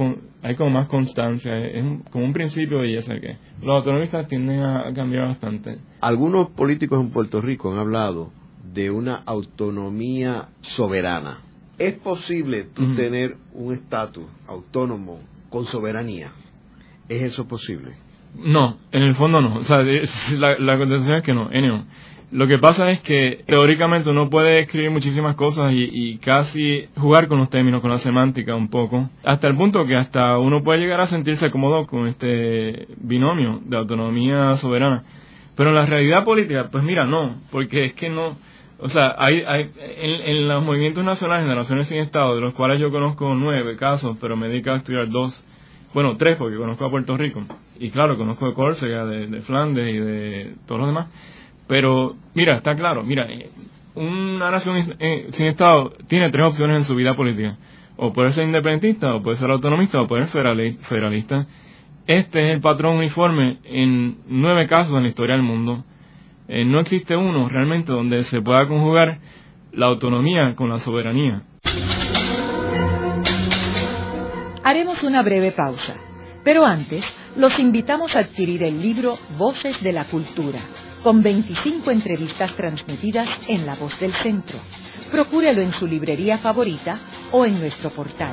hay como más constancia es como un principio y ya sé que los autonomistas tienden a cambiar bastante. Algunos políticos en Puerto Rico han hablado de una autonomía soberana. ¿Es posible tú tener un estatus autónomo con soberanía? ¿Es eso posible? No, en el fondo no. O sea, la, la contestación es que no, Lo que pasa es que teóricamente uno puede escribir muchísimas cosas y, y, casi jugar con los términos, con la semántica un poco, hasta el punto que hasta uno puede llegar a sentirse cómodo con este binomio de autonomía soberana. Pero en la realidad política, pues mira, no, porque es que no, o sea, hay, hay en, los movimientos nacionales de Naciones sin Estado, de los cuales yo conozco nueve casos, pero me dedico a estudiar dos, bueno, tres porque conozco a Puerto Rico. Y claro, conozco de Córcega, de, Flandes y de todos los demás. Pero, mira, está claro, mira, eh, una nación eh, sin Estado tiene tres opciones en su vida política. O puede ser independentista, o puede ser autonomista, o puede ser federalista. Este es el patrón uniforme en nueve casos en la historia del mundo eh, no existe uno realmente donde se pueda conjugar la autonomía con la soberanía. Haremos una breve pausa, pero antes los invitamos a adquirir el libro Voces de la Cultura, con 25 entrevistas transmitidas en La Voz del Centro. Procúrelo en su librería favorita o en nuestro portal.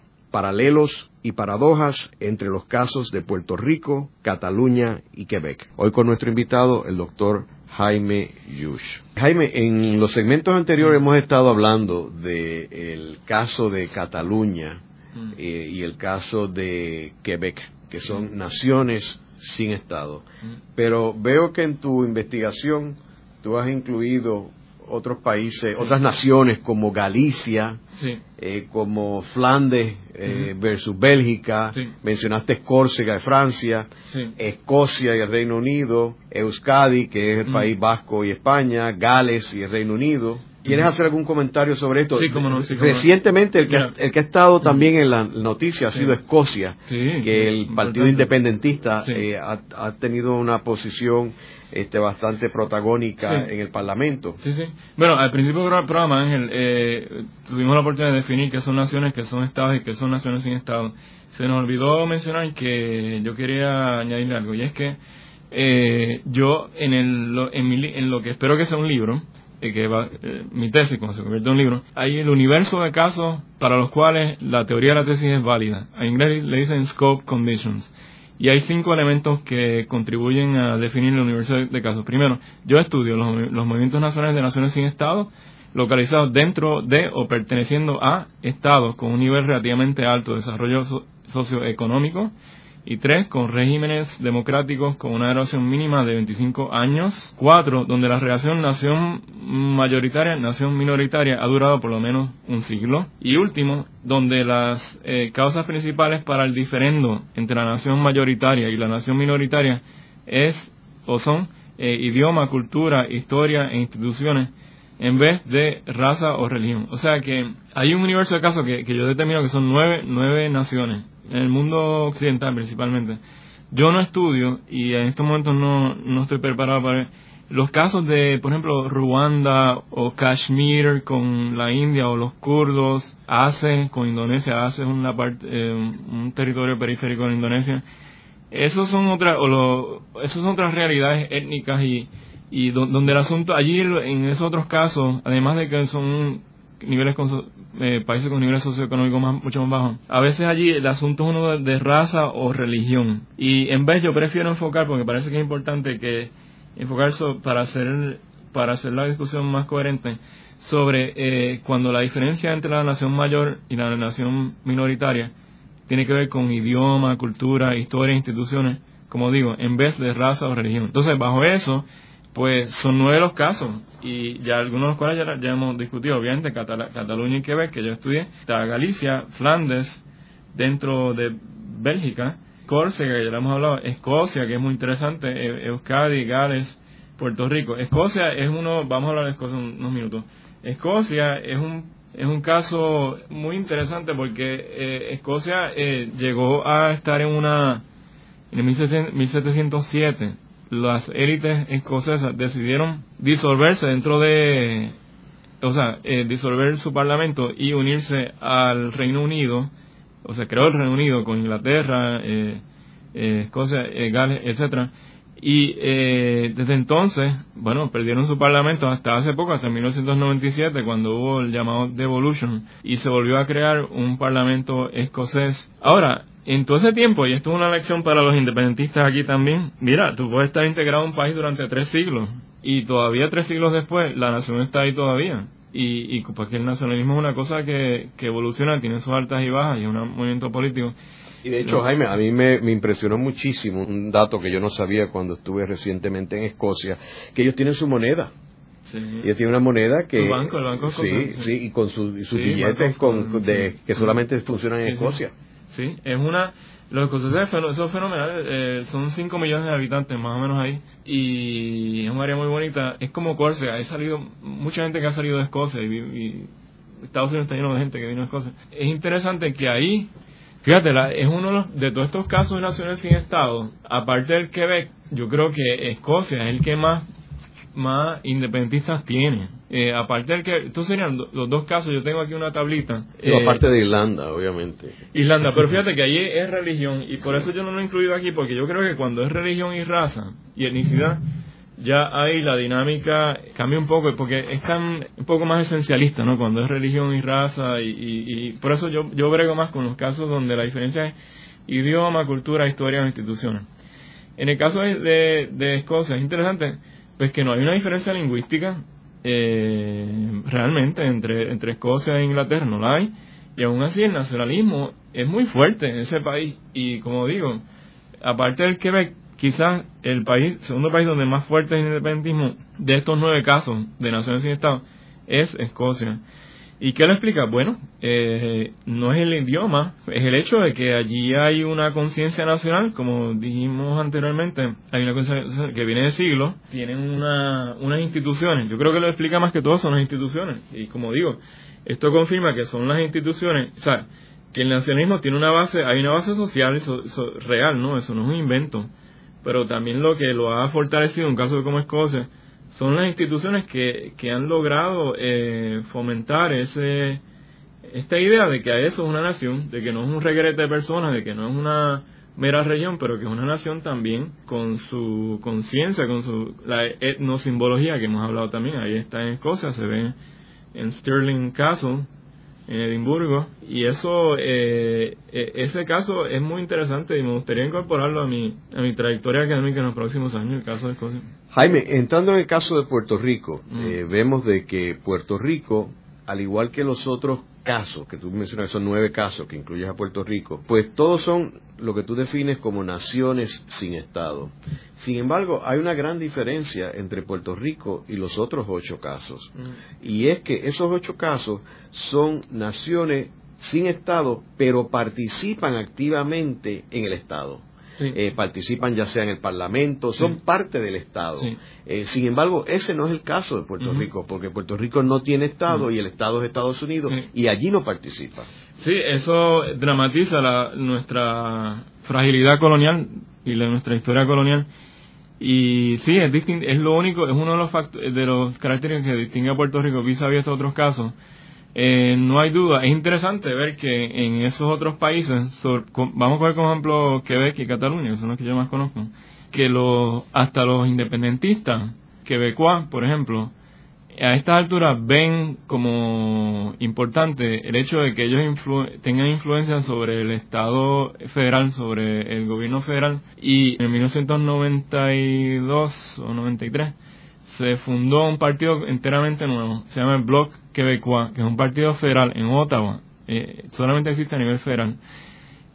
paralelos y paradojas entre los casos de Puerto Rico, Cataluña y Quebec. Hoy con nuestro invitado, el doctor Jaime Yush. Jaime, en los segmentos anteriores hemos estado hablando del caso de Cataluña mm. eh, y el caso de Quebec, que son mm. naciones sin Estado. Mm. Pero veo que en tu investigación tú has incluido otros países, otras naciones como Galicia, Sí. eh, como Flandes eh, versus Bélgica, Sí. mencionaste Córcega de Francia. Escocia y el Reino Unido, Euskadi, que es el país vasco y España, Gales y el Reino Unido. ¿Quieres hacer algún comentario sobre esto? Sí, cómo no, sí, cómo. Recientemente el que, el que ha estado también en la noticia ha Sí. sido Escocia, que el importante. Partido Independentista eh, ha, ha tenido una posición este, bastante protagónica Sí. en el Parlamento. Sí, sí. Bueno, al principio del programa, Ángel, eh, tuvimos la oportunidad de definir qué son naciones, qué son estados y qué son naciones sin estado. Se nos olvidó mencionar que yo quería añadirle algo, y es que eh, yo, en, el, lo, en, mi en lo que espero que sea un libro, eh, que va, eh, mi tesis, cuando se convierte en un libro, hay el universo de casos para los cuales la teoría de la tesis es válida. En inglés le dicen scope conditions. Y hay cinco elementos que contribuyen a definir el universo de, casos. Primero, yo estudio los, movimientos nacionales de naciones sin Estado localizados dentro de o perteneciendo a estados con un nivel relativamente alto de desarrollo so- socioeconómico. Y tres, con regímenes democráticos con una duración mínima de 25 años. Cuatro, donde la relación nación mayoritaria, nación minoritaria ha durado por lo menos un siglo. Y último, donde las eh, causas principales para el diferendo entre la nación mayoritaria y la nación minoritaria es o son eh, idioma, cultura, historia e instituciones en vez de raza o religión. O sea que hay un universo de casos que, que yo determino que son nueve, nueve naciones, en el mundo occidental principalmente. Yo no estudio y en estos momentos no, no estoy preparado para los casos de, por ejemplo, Ruanda o Kashmir con la India o los kurdos, Aceh con Indonesia, Aceh es una parte, eh, un territorio periférico de Indonesia. Esos son otras, o lo, esos son otras realidades étnicas y, y do- donde el asunto allí en esos otros casos además de que son niveles con eh, países con niveles socioeconómicos más, mucho más bajos a veces allí el asunto es uno de, raza o religión y en vez yo prefiero enfocar porque parece que es importante que enfocar eso para hacer para hacer la discusión más coherente sobre eh, cuando la diferencia entre la nación mayor y la nación minoritaria tiene que ver con idioma, cultura, historia, instituciones, como digo, en vez de raza o religión. Entonces, bajo eso, pues son nueve los casos y ya algunos de los cuales ya, hemos discutido, obviamente Catala- Cataluña y Quebec, que yo estudié, está Galicia, Flandes, dentro de Bélgica, Córcega, que ya lo hemos hablado, Escocia, que es muy interesante, E- Euskadi, Gales, Puerto Rico. Escocia es uno, vamos a hablar de Escocia un- unos minutos. Escocia es un es un caso muy interesante porque eh, Escocia eh, llegó a estar en una en el 1700 1707 las élites escocesas decidieron disolverse dentro de o sea eh, disolver su parlamento y unirse al Reino Unido o sea creó el Reino Unido con Inglaterra eh, eh, Escocia eh, Gales etcétera y desde entonces, bueno, perdieron su parlamento hasta hace poco, hasta 1997, cuando hubo el llamado devolution, y se volvió a crear un parlamento escocés. Ahora, en todo ese tiempo, y esto es una lección para los independentistas aquí también, mira, tú puedes estar integrado a un país durante tres siglos, y todavía tres siglos después, la nación está ahí todavía. Y, y pues que el nacionalismo es una cosa que, que evoluciona, tiene sus altas y bajas, y es un movimiento político. Y de hecho, Jaime, a mí me, me impresionó muchísimo un dato que yo no sabía cuando estuve recientemente en Escocia, que ellos tienen su moneda. Sí. Ellos tienen una moneda que... Su banco, el banco Sí, sí, sí. y con su- y sus Sí, billetes con, con- de, que solamente funcionan en. Escocia. Sí, es una... Los escoceses, feno- eso es fenomenal, eh, son 5 millones de habitantes más o menos ahí, y es un área muy bonita, es como Córcega, hay salido, mucha gente que ha salido de Escocia, y, Estados Unidos está lleno de gente que vino de Escocia. Es interesante que ahí, fíjate, la- es uno de, todos estos casos de naciones sin Estado, aparte del Quebec, yo creo que Escocia es el que más más independentistas tiene. Eh, aparte del que, estos serían los dos casos, yo tengo aquí una tablita. Digo, Eh, aparte de Irlanda, obviamente. Irlanda, pero fíjate que allí es religión y por eso yo no lo he incluido aquí porque yo creo que cuando es religión y raza y etnicidad ya ahí la dinámica cambia un poco porque es tan un poco más esencialista, ¿no? Cuando es religión y raza y, y- y por eso yo yo brego más con los casos donde la diferencia es idioma, cultura, historia o instituciones. En el caso de, de, de Escocia es interesante pues que no hay una diferencia lingüística eh, realmente entre, entre Escocia e Inglaterra, no la hay. Y aún así el nacionalismo es muy fuerte en ese país. Y como digo, aparte del Quebec, quizás el país, segundo país donde más fuerte es el independentismo de estos nueve casos de naciones sin Estado es Escocia. ¿Y qué lo explica? Bueno, eh, no es el idioma, es el hecho de que allí hay una conciencia nacional, como dijimos anteriormente, hay una cosa que viene de siglos, tienen una, unas instituciones, yo creo que lo explica más que todo son las instituciones, y como digo, esto confirma que son las instituciones, o sea, que el nacionalismo tiene una base, hay una base social real, ¿no? Eso no es un invento, pero también lo que lo ha fortalecido un caso como Escocia, son las instituciones que, que han logrado eh, fomentar ese esta idea de que eso es una nación, de que no es un regrete de personas, de que no es una mera región, pero que es una nación también con su conciencia, con su la etnosimbología que hemos hablado también. Ahí está en Escocia, se ve en Stirling Castle, en Edimburgo, y eso, eh, e, ese caso es muy interesante y me gustaría incorporarlo a mi, a mi trayectoria académica en los próximos años, el caso de Escocia. Jaime, entrando en el caso de Puerto Rico, mm. eh, vemos de que Puerto Rico, al igual que los otros casos, que tú mencionas, son nueve casos que incluyes a Puerto Rico, pues todos son lo que tú defines como naciones sin Estado. Sin embargo, hay una gran diferencia entre Puerto Rico y los otros ocho casos. Mm. Y es que esos ocho casos son naciones sin Estado, pero participan activamente en el Estado. Eh, participan ya sea en el Parlamento, son parte del Estado. Eh, sin embargo, ese no es el caso de Puerto Rico, porque Puerto Rico no tiene Estado y el Estado es Estados Unidos y allí no participa. Sí, eso dramatiza la, nuestra fragilidad colonial y la, nuestra historia colonial. Y sí, es, es lo único, es uno de los, de los caracteres que distingue a Puerto Rico vis a vis otros casos eh, no hay duda, es interesante ver que en esos otros países, vamos a ver como ejemplo Quebec y Cataluña, que son los que yo más conozco, que los, hasta los independentistas, quebecois, por ejemplo, a estas alturas ven como importante el hecho de que ellos tengan influencia sobre el Estado federal, sobre el gobierno federal, y en 1992 o 93 se fundó un partido enteramente nuevo, se llama el Bloc Quebecois, que es un partido federal en Ottawa, eh, solamente existe a nivel federal,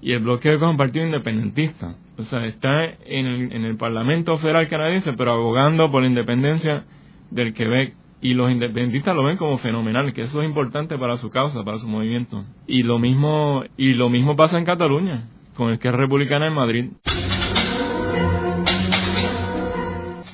y el Bloc Quebecois es un partido independentista, o sea, está en el, en el Parlamento Federal canadiense, pero abogando por la independencia del Quebec, y los independentistas lo ven como fenomenal, que eso es importante para su causa, para su movimiento. Y lo mismo, y lo mismo pasa en Cataluña, con el que es republicana en Madrid.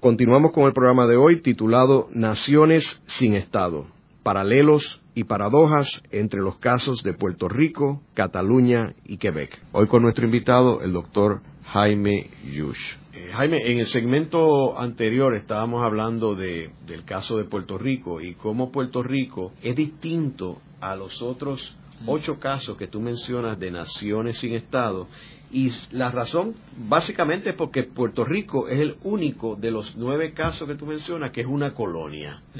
Continuamos con el programa de hoy titulado Naciones sin Estado, paralelos y paradojas entre los casos de Puerto Rico, Cataluña y Quebec. Hoy con nuestro invitado, el doctor Jaime Yush. Eh, Jaime, en el segmento anterior estábamos hablando del caso de Puerto Rico y cómo Puerto Rico es distinto a los otros ocho casos que tú mencionas de naciones sin Estado y la razón básicamente es porque Puerto Rico es el único de los nueve casos que tú mencionas que es una colonia. Mm.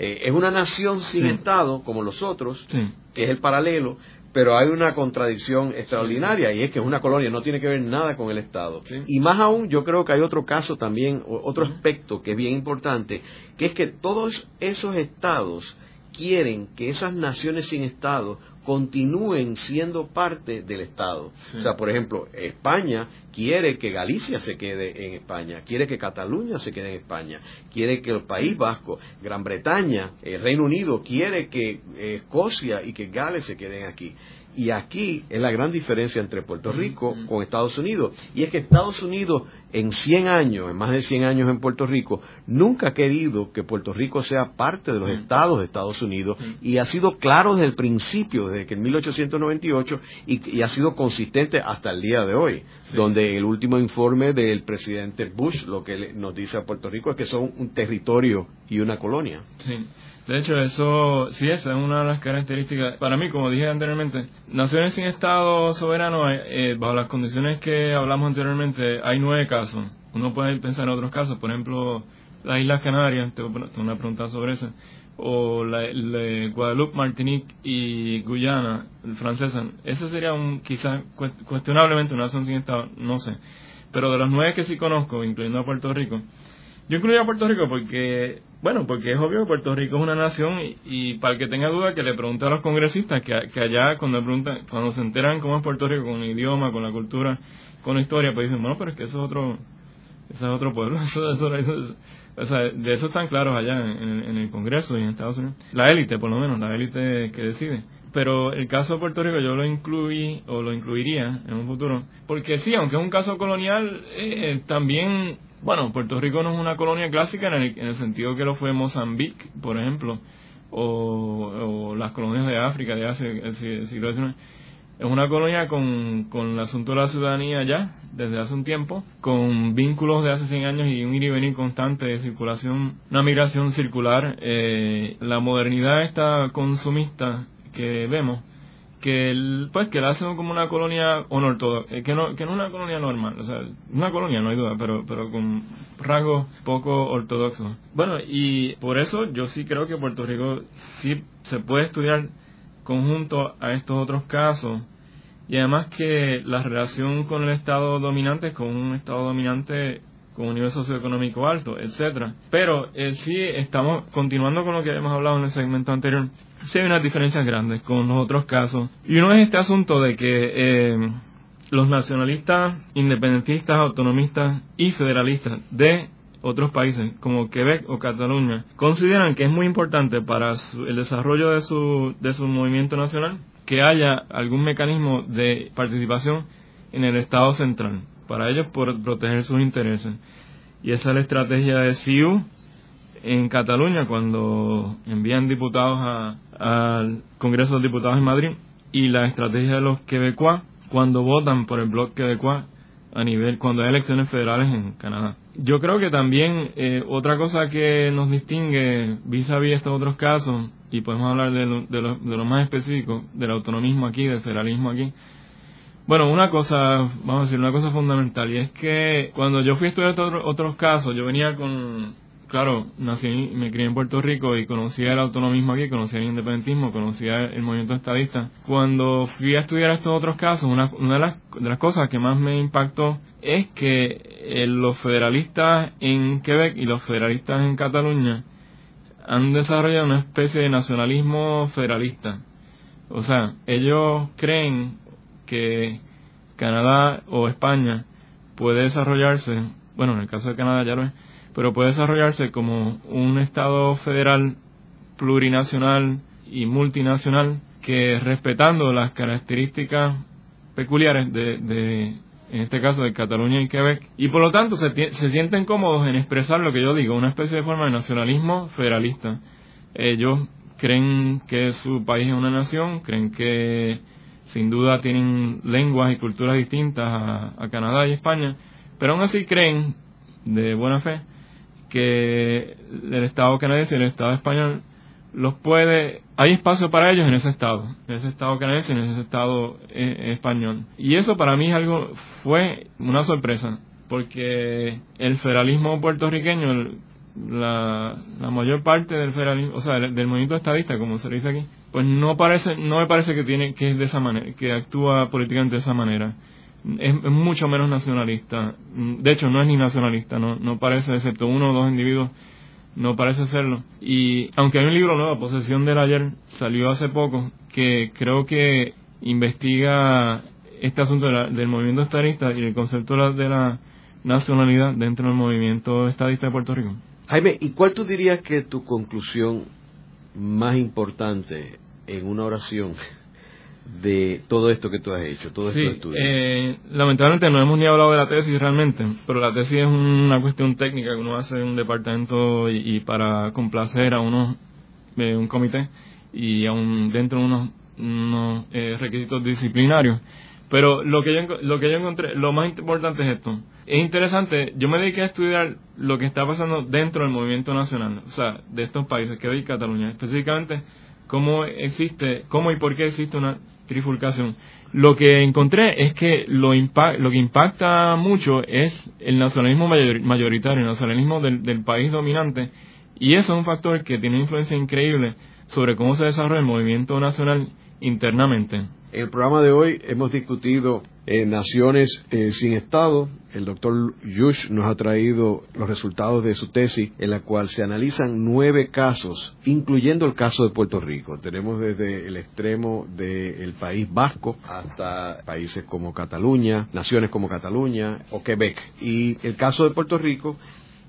Eh, es una nación sin Estado como los otros, que es el paralelo, pero hay una contradicción extraordinaria y es que es una colonia, no tiene que ver nada con el Estado. Y más aún, yo creo que hay otro caso también, otro aspecto que es bien importante, que es que todos esos estados quieren que esas naciones sin Estado continúen siendo parte del Estado. O sea, por ejemplo, España quiere que Galicia se quede en España, quiere que Cataluña se quede en España, quiere que el País Vasco, Gran Bretaña, el Reino Unido quiere que eh, Escocia y que Gales se queden aquí. Y aquí es la gran diferencia entre Puerto Rico con Estados Unidos. Y es que Estados Unidos en 100 años, en más de 100 años en Puerto Rico, nunca ha querido que Puerto Rico sea parte de los estados de Estados Unidos y ha sido claro desde el principio, desde que en 1898, y, ha sido consistente hasta el día de hoy, donde el último informe del presidente Bush lo que nos dice a Puerto Rico es que son un territorio y una colonia. Sí. De hecho, eso, sí, esa es una de las características. Para mí, como dije anteriormente, naciones sin Estado soberano, eh, bajo las condiciones que hablamos anteriormente, hay nueve casos. uno puede pensar en otros casos, por ejemplo, las Islas Canarias, tengo una pregunta sobre eso, o la, Guadalupe, Martinique y Guyana francesa, ese sería un quizás cuestionablemente una nación sin Estado, no sé. Pero de los nueve que sí conozco, incluyendo a Puerto Rico, yo incluyo a Puerto Rico porque, bueno, porque es obvio que Puerto Rico es una nación y, para el que tenga duda que le pregunte a los congresistas que, allá cuando preguntan, cuando se enteran cómo es Puerto Rico con el idioma, con la cultura, con la historia, pues dicen, bueno, pero es que eso es otro, eso es otro pueblo, eso, eso, o sea, de eso están claros allá en, en, el Congreso y en Estados Unidos. La élite, por lo menos, la élite que decide. Pero el caso de Puerto Rico yo lo incluí o lo incluiría en un futuro. Porque sí, aunque es un caso colonial, eh, también bueno, Puerto Rico no es una colonia clásica en el, sentido que lo fue Mozambique, por ejemplo, o, las colonias de África de hace el siglo XIX. Es una colonia con, con el asunto de la ciudadanía ya, desde hace un tiempo, con vínculos de hace 100 años y un ir y venir constante de circulación, una migración circular. Eh, la modernidad esta consumista que vemos que pues que la hacen como una colonia ortodoxa, eh, que no, que no una colonia normal, o sea, una colonia no hay duda, pero, pero con rasgos poco ortodoxos. Bueno, y por eso yo sí creo que Puerto Rico sí se puede estudiar conjunto a estos otros casos y además que la relación con el Estado dominante con un Estado dominante con un nivel socioeconómico alto, etcétera. Pero eh, sí estamos continuando con lo que hemos hablado en el segmento anterior. Sí hay unas diferencias grandes con los otros casos. Y uno es este asunto de que eh, los nacionalistas, independentistas, autonomistas y federalistas de otros países como Quebec o Cataluña consideran que es muy importante para el desarrollo de su, de su movimiento nacional que haya algún mecanismo de participación en el Estado central para ellos por proteger sus intereses. Y esa es la estrategia de CIU en Cataluña cuando envían diputados al Congreso de Diputados en Madrid y la estrategia de los quebecuas cuando votan por el bloque quebecuá a nivel cuando hay elecciones federales en Canadá. Yo creo que también eh, otra cosa que nos distingue vis a vis estos otros casos y podemos hablar de lo, de, lo, de lo más específico del autonomismo aquí, del federalismo aquí, bueno, una cosa, vamos a decir, una cosa fundamental, y es que cuando yo fui a estudiar otros casos, yo venía con, claro, nací, me crié en Puerto Rico y conocía el autonomismo aquí, conocía el independentismo, conocía el movimiento estadista. Cuando fui a estudiar estos otros casos, una, una de, las, de las cosas que más me impactó es que eh, los federalistas en Quebec y los federalistas en Cataluña han desarrollado una especie de nacionalismo federalista. O sea, ellos creen que Canadá o España puede desarrollarse, bueno, en el caso de Canadá ya lo es, pero puede desarrollarse como un Estado federal plurinacional y multinacional que respetando las características peculiares de, de en este caso de Cataluña y Quebec, y por lo tanto se, se sienten cómodos en expresar lo que yo digo, una especie de forma de nacionalismo federalista. Ellos creen que su país es una nación, creen que sin duda tienen lenguas y culturas distintas a, Canadá y España, pero aún así creen, de buena fe, que el Estado canadiense y el Estado español los puede, hay espacio para ellos en ese Estado, en ese Estado canadiense en ese Estado eh, español. Y eso para mí es algo, fue una sorpresa, porque el federalismo puertorriqueño, la, la mayor parte del federalismo, o sea, del, movimiento estadista, como se dice aquí, pues no parece, no me parece que tiene, que es de esa manera, que actúa políticamente de esa manera. Es, mucho menos nacionalista. De hecho, no es ni nacionalista, no, no parece, excepto uno o dos individuos, no parece serlo. Y aunque hay un libro nuevo, Posesión del Ayer, salió hace poco, que creo que investiga este asunto del movimiento estadista y el concepto de la nacionalidad dentro del movimiento estadista de Puerto Rico. Jaime, ¿y cuál tú dirías que tu conclusión más importante en una oración de todo esto que tú has hecho, todo sí, Eh, lamentablemente no hemos ni hablado de la tesis realmente, pero la tesis es una cuestión técnica que uno hace en un departamento y, para complacer a unos, eh, un comité y aún dentro de unos, unos eh, requisitos disciplinarios. Pero lo que, yo, lo que yo encontré, lo más importante es esto es interesante, yo me dediqué a estudiar lo que está pasando dentro del movimiento nacional, o sea, de estos países, que hoy Cataluña, específicamente cómo existe, cómo y por qué existe una trifulcación. Lo que encontré es que lo, lo que impacta mucho es el nacionalismo mayoritario, el nacionalismo del, del país dominante, y eso es un factor que tiene influencia increíble sobre cómo se desarrolla el movimiento nacional internamente. En el programa de hoy hemos discutido eh, naciones eh, sin Estado. El doctor Yush nos ha traído los resultados de su tesis, en la cual se analizan nueve casos, incluyendo el caso de Puerto Rico. Tenemos desde el extremo del país vasco hasta países como Cataluña, naciones como Cataluña o Quebec. Y el caso de Puerto Rico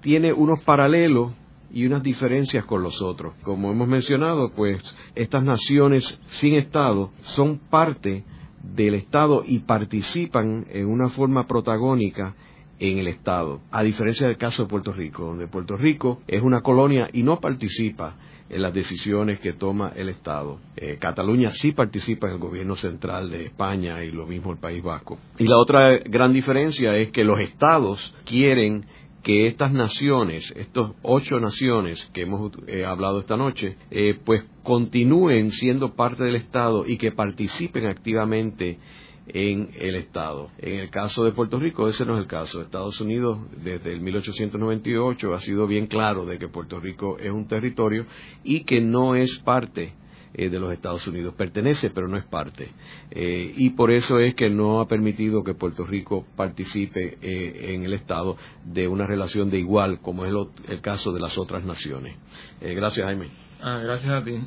tiene unos paralelos y unas diferencias con los otros. Como hemos mencionado, pues estas naciones sin Estado son parte del Estado y participan en una forma protagónica en el Estado, a diferencia del caso de Puerto Rico, donde Puerto Rico es una colonia y no participa en las decisiones que toma el Estado. Eh, Cataluña sí participa en el gobierno central de España y lo mismo el País Vasco. Y la otra gran diferencia es que los estados quieren que estas naciones, estas ocho naciones que hemos eh, hablado esta noche, eh, pues continúen siendo parte del Estado y que participen activamente en el Estado. En el caso de Puerto Rico, ese no es el caso. Estados Unidos, desde el 1898, ha sido bien claro de que Puerto Rico es un territorio y que no es parte eh, de los Estados Unidos. Pertenece, pero no es parte. Eh, y por eso es que no ha permitido que Puerto Rico participe eh, en el Estado de una relación de igual, como es el, caso de las otras naciones. gracias, Jaime. Ah, gracias a ti,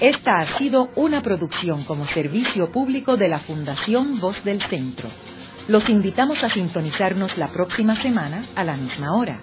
Esta ha sido una producción como servicio público de la Fundación Voz del Centro. Los invitamos a sintonizarnos la próxima semana a la misma hora.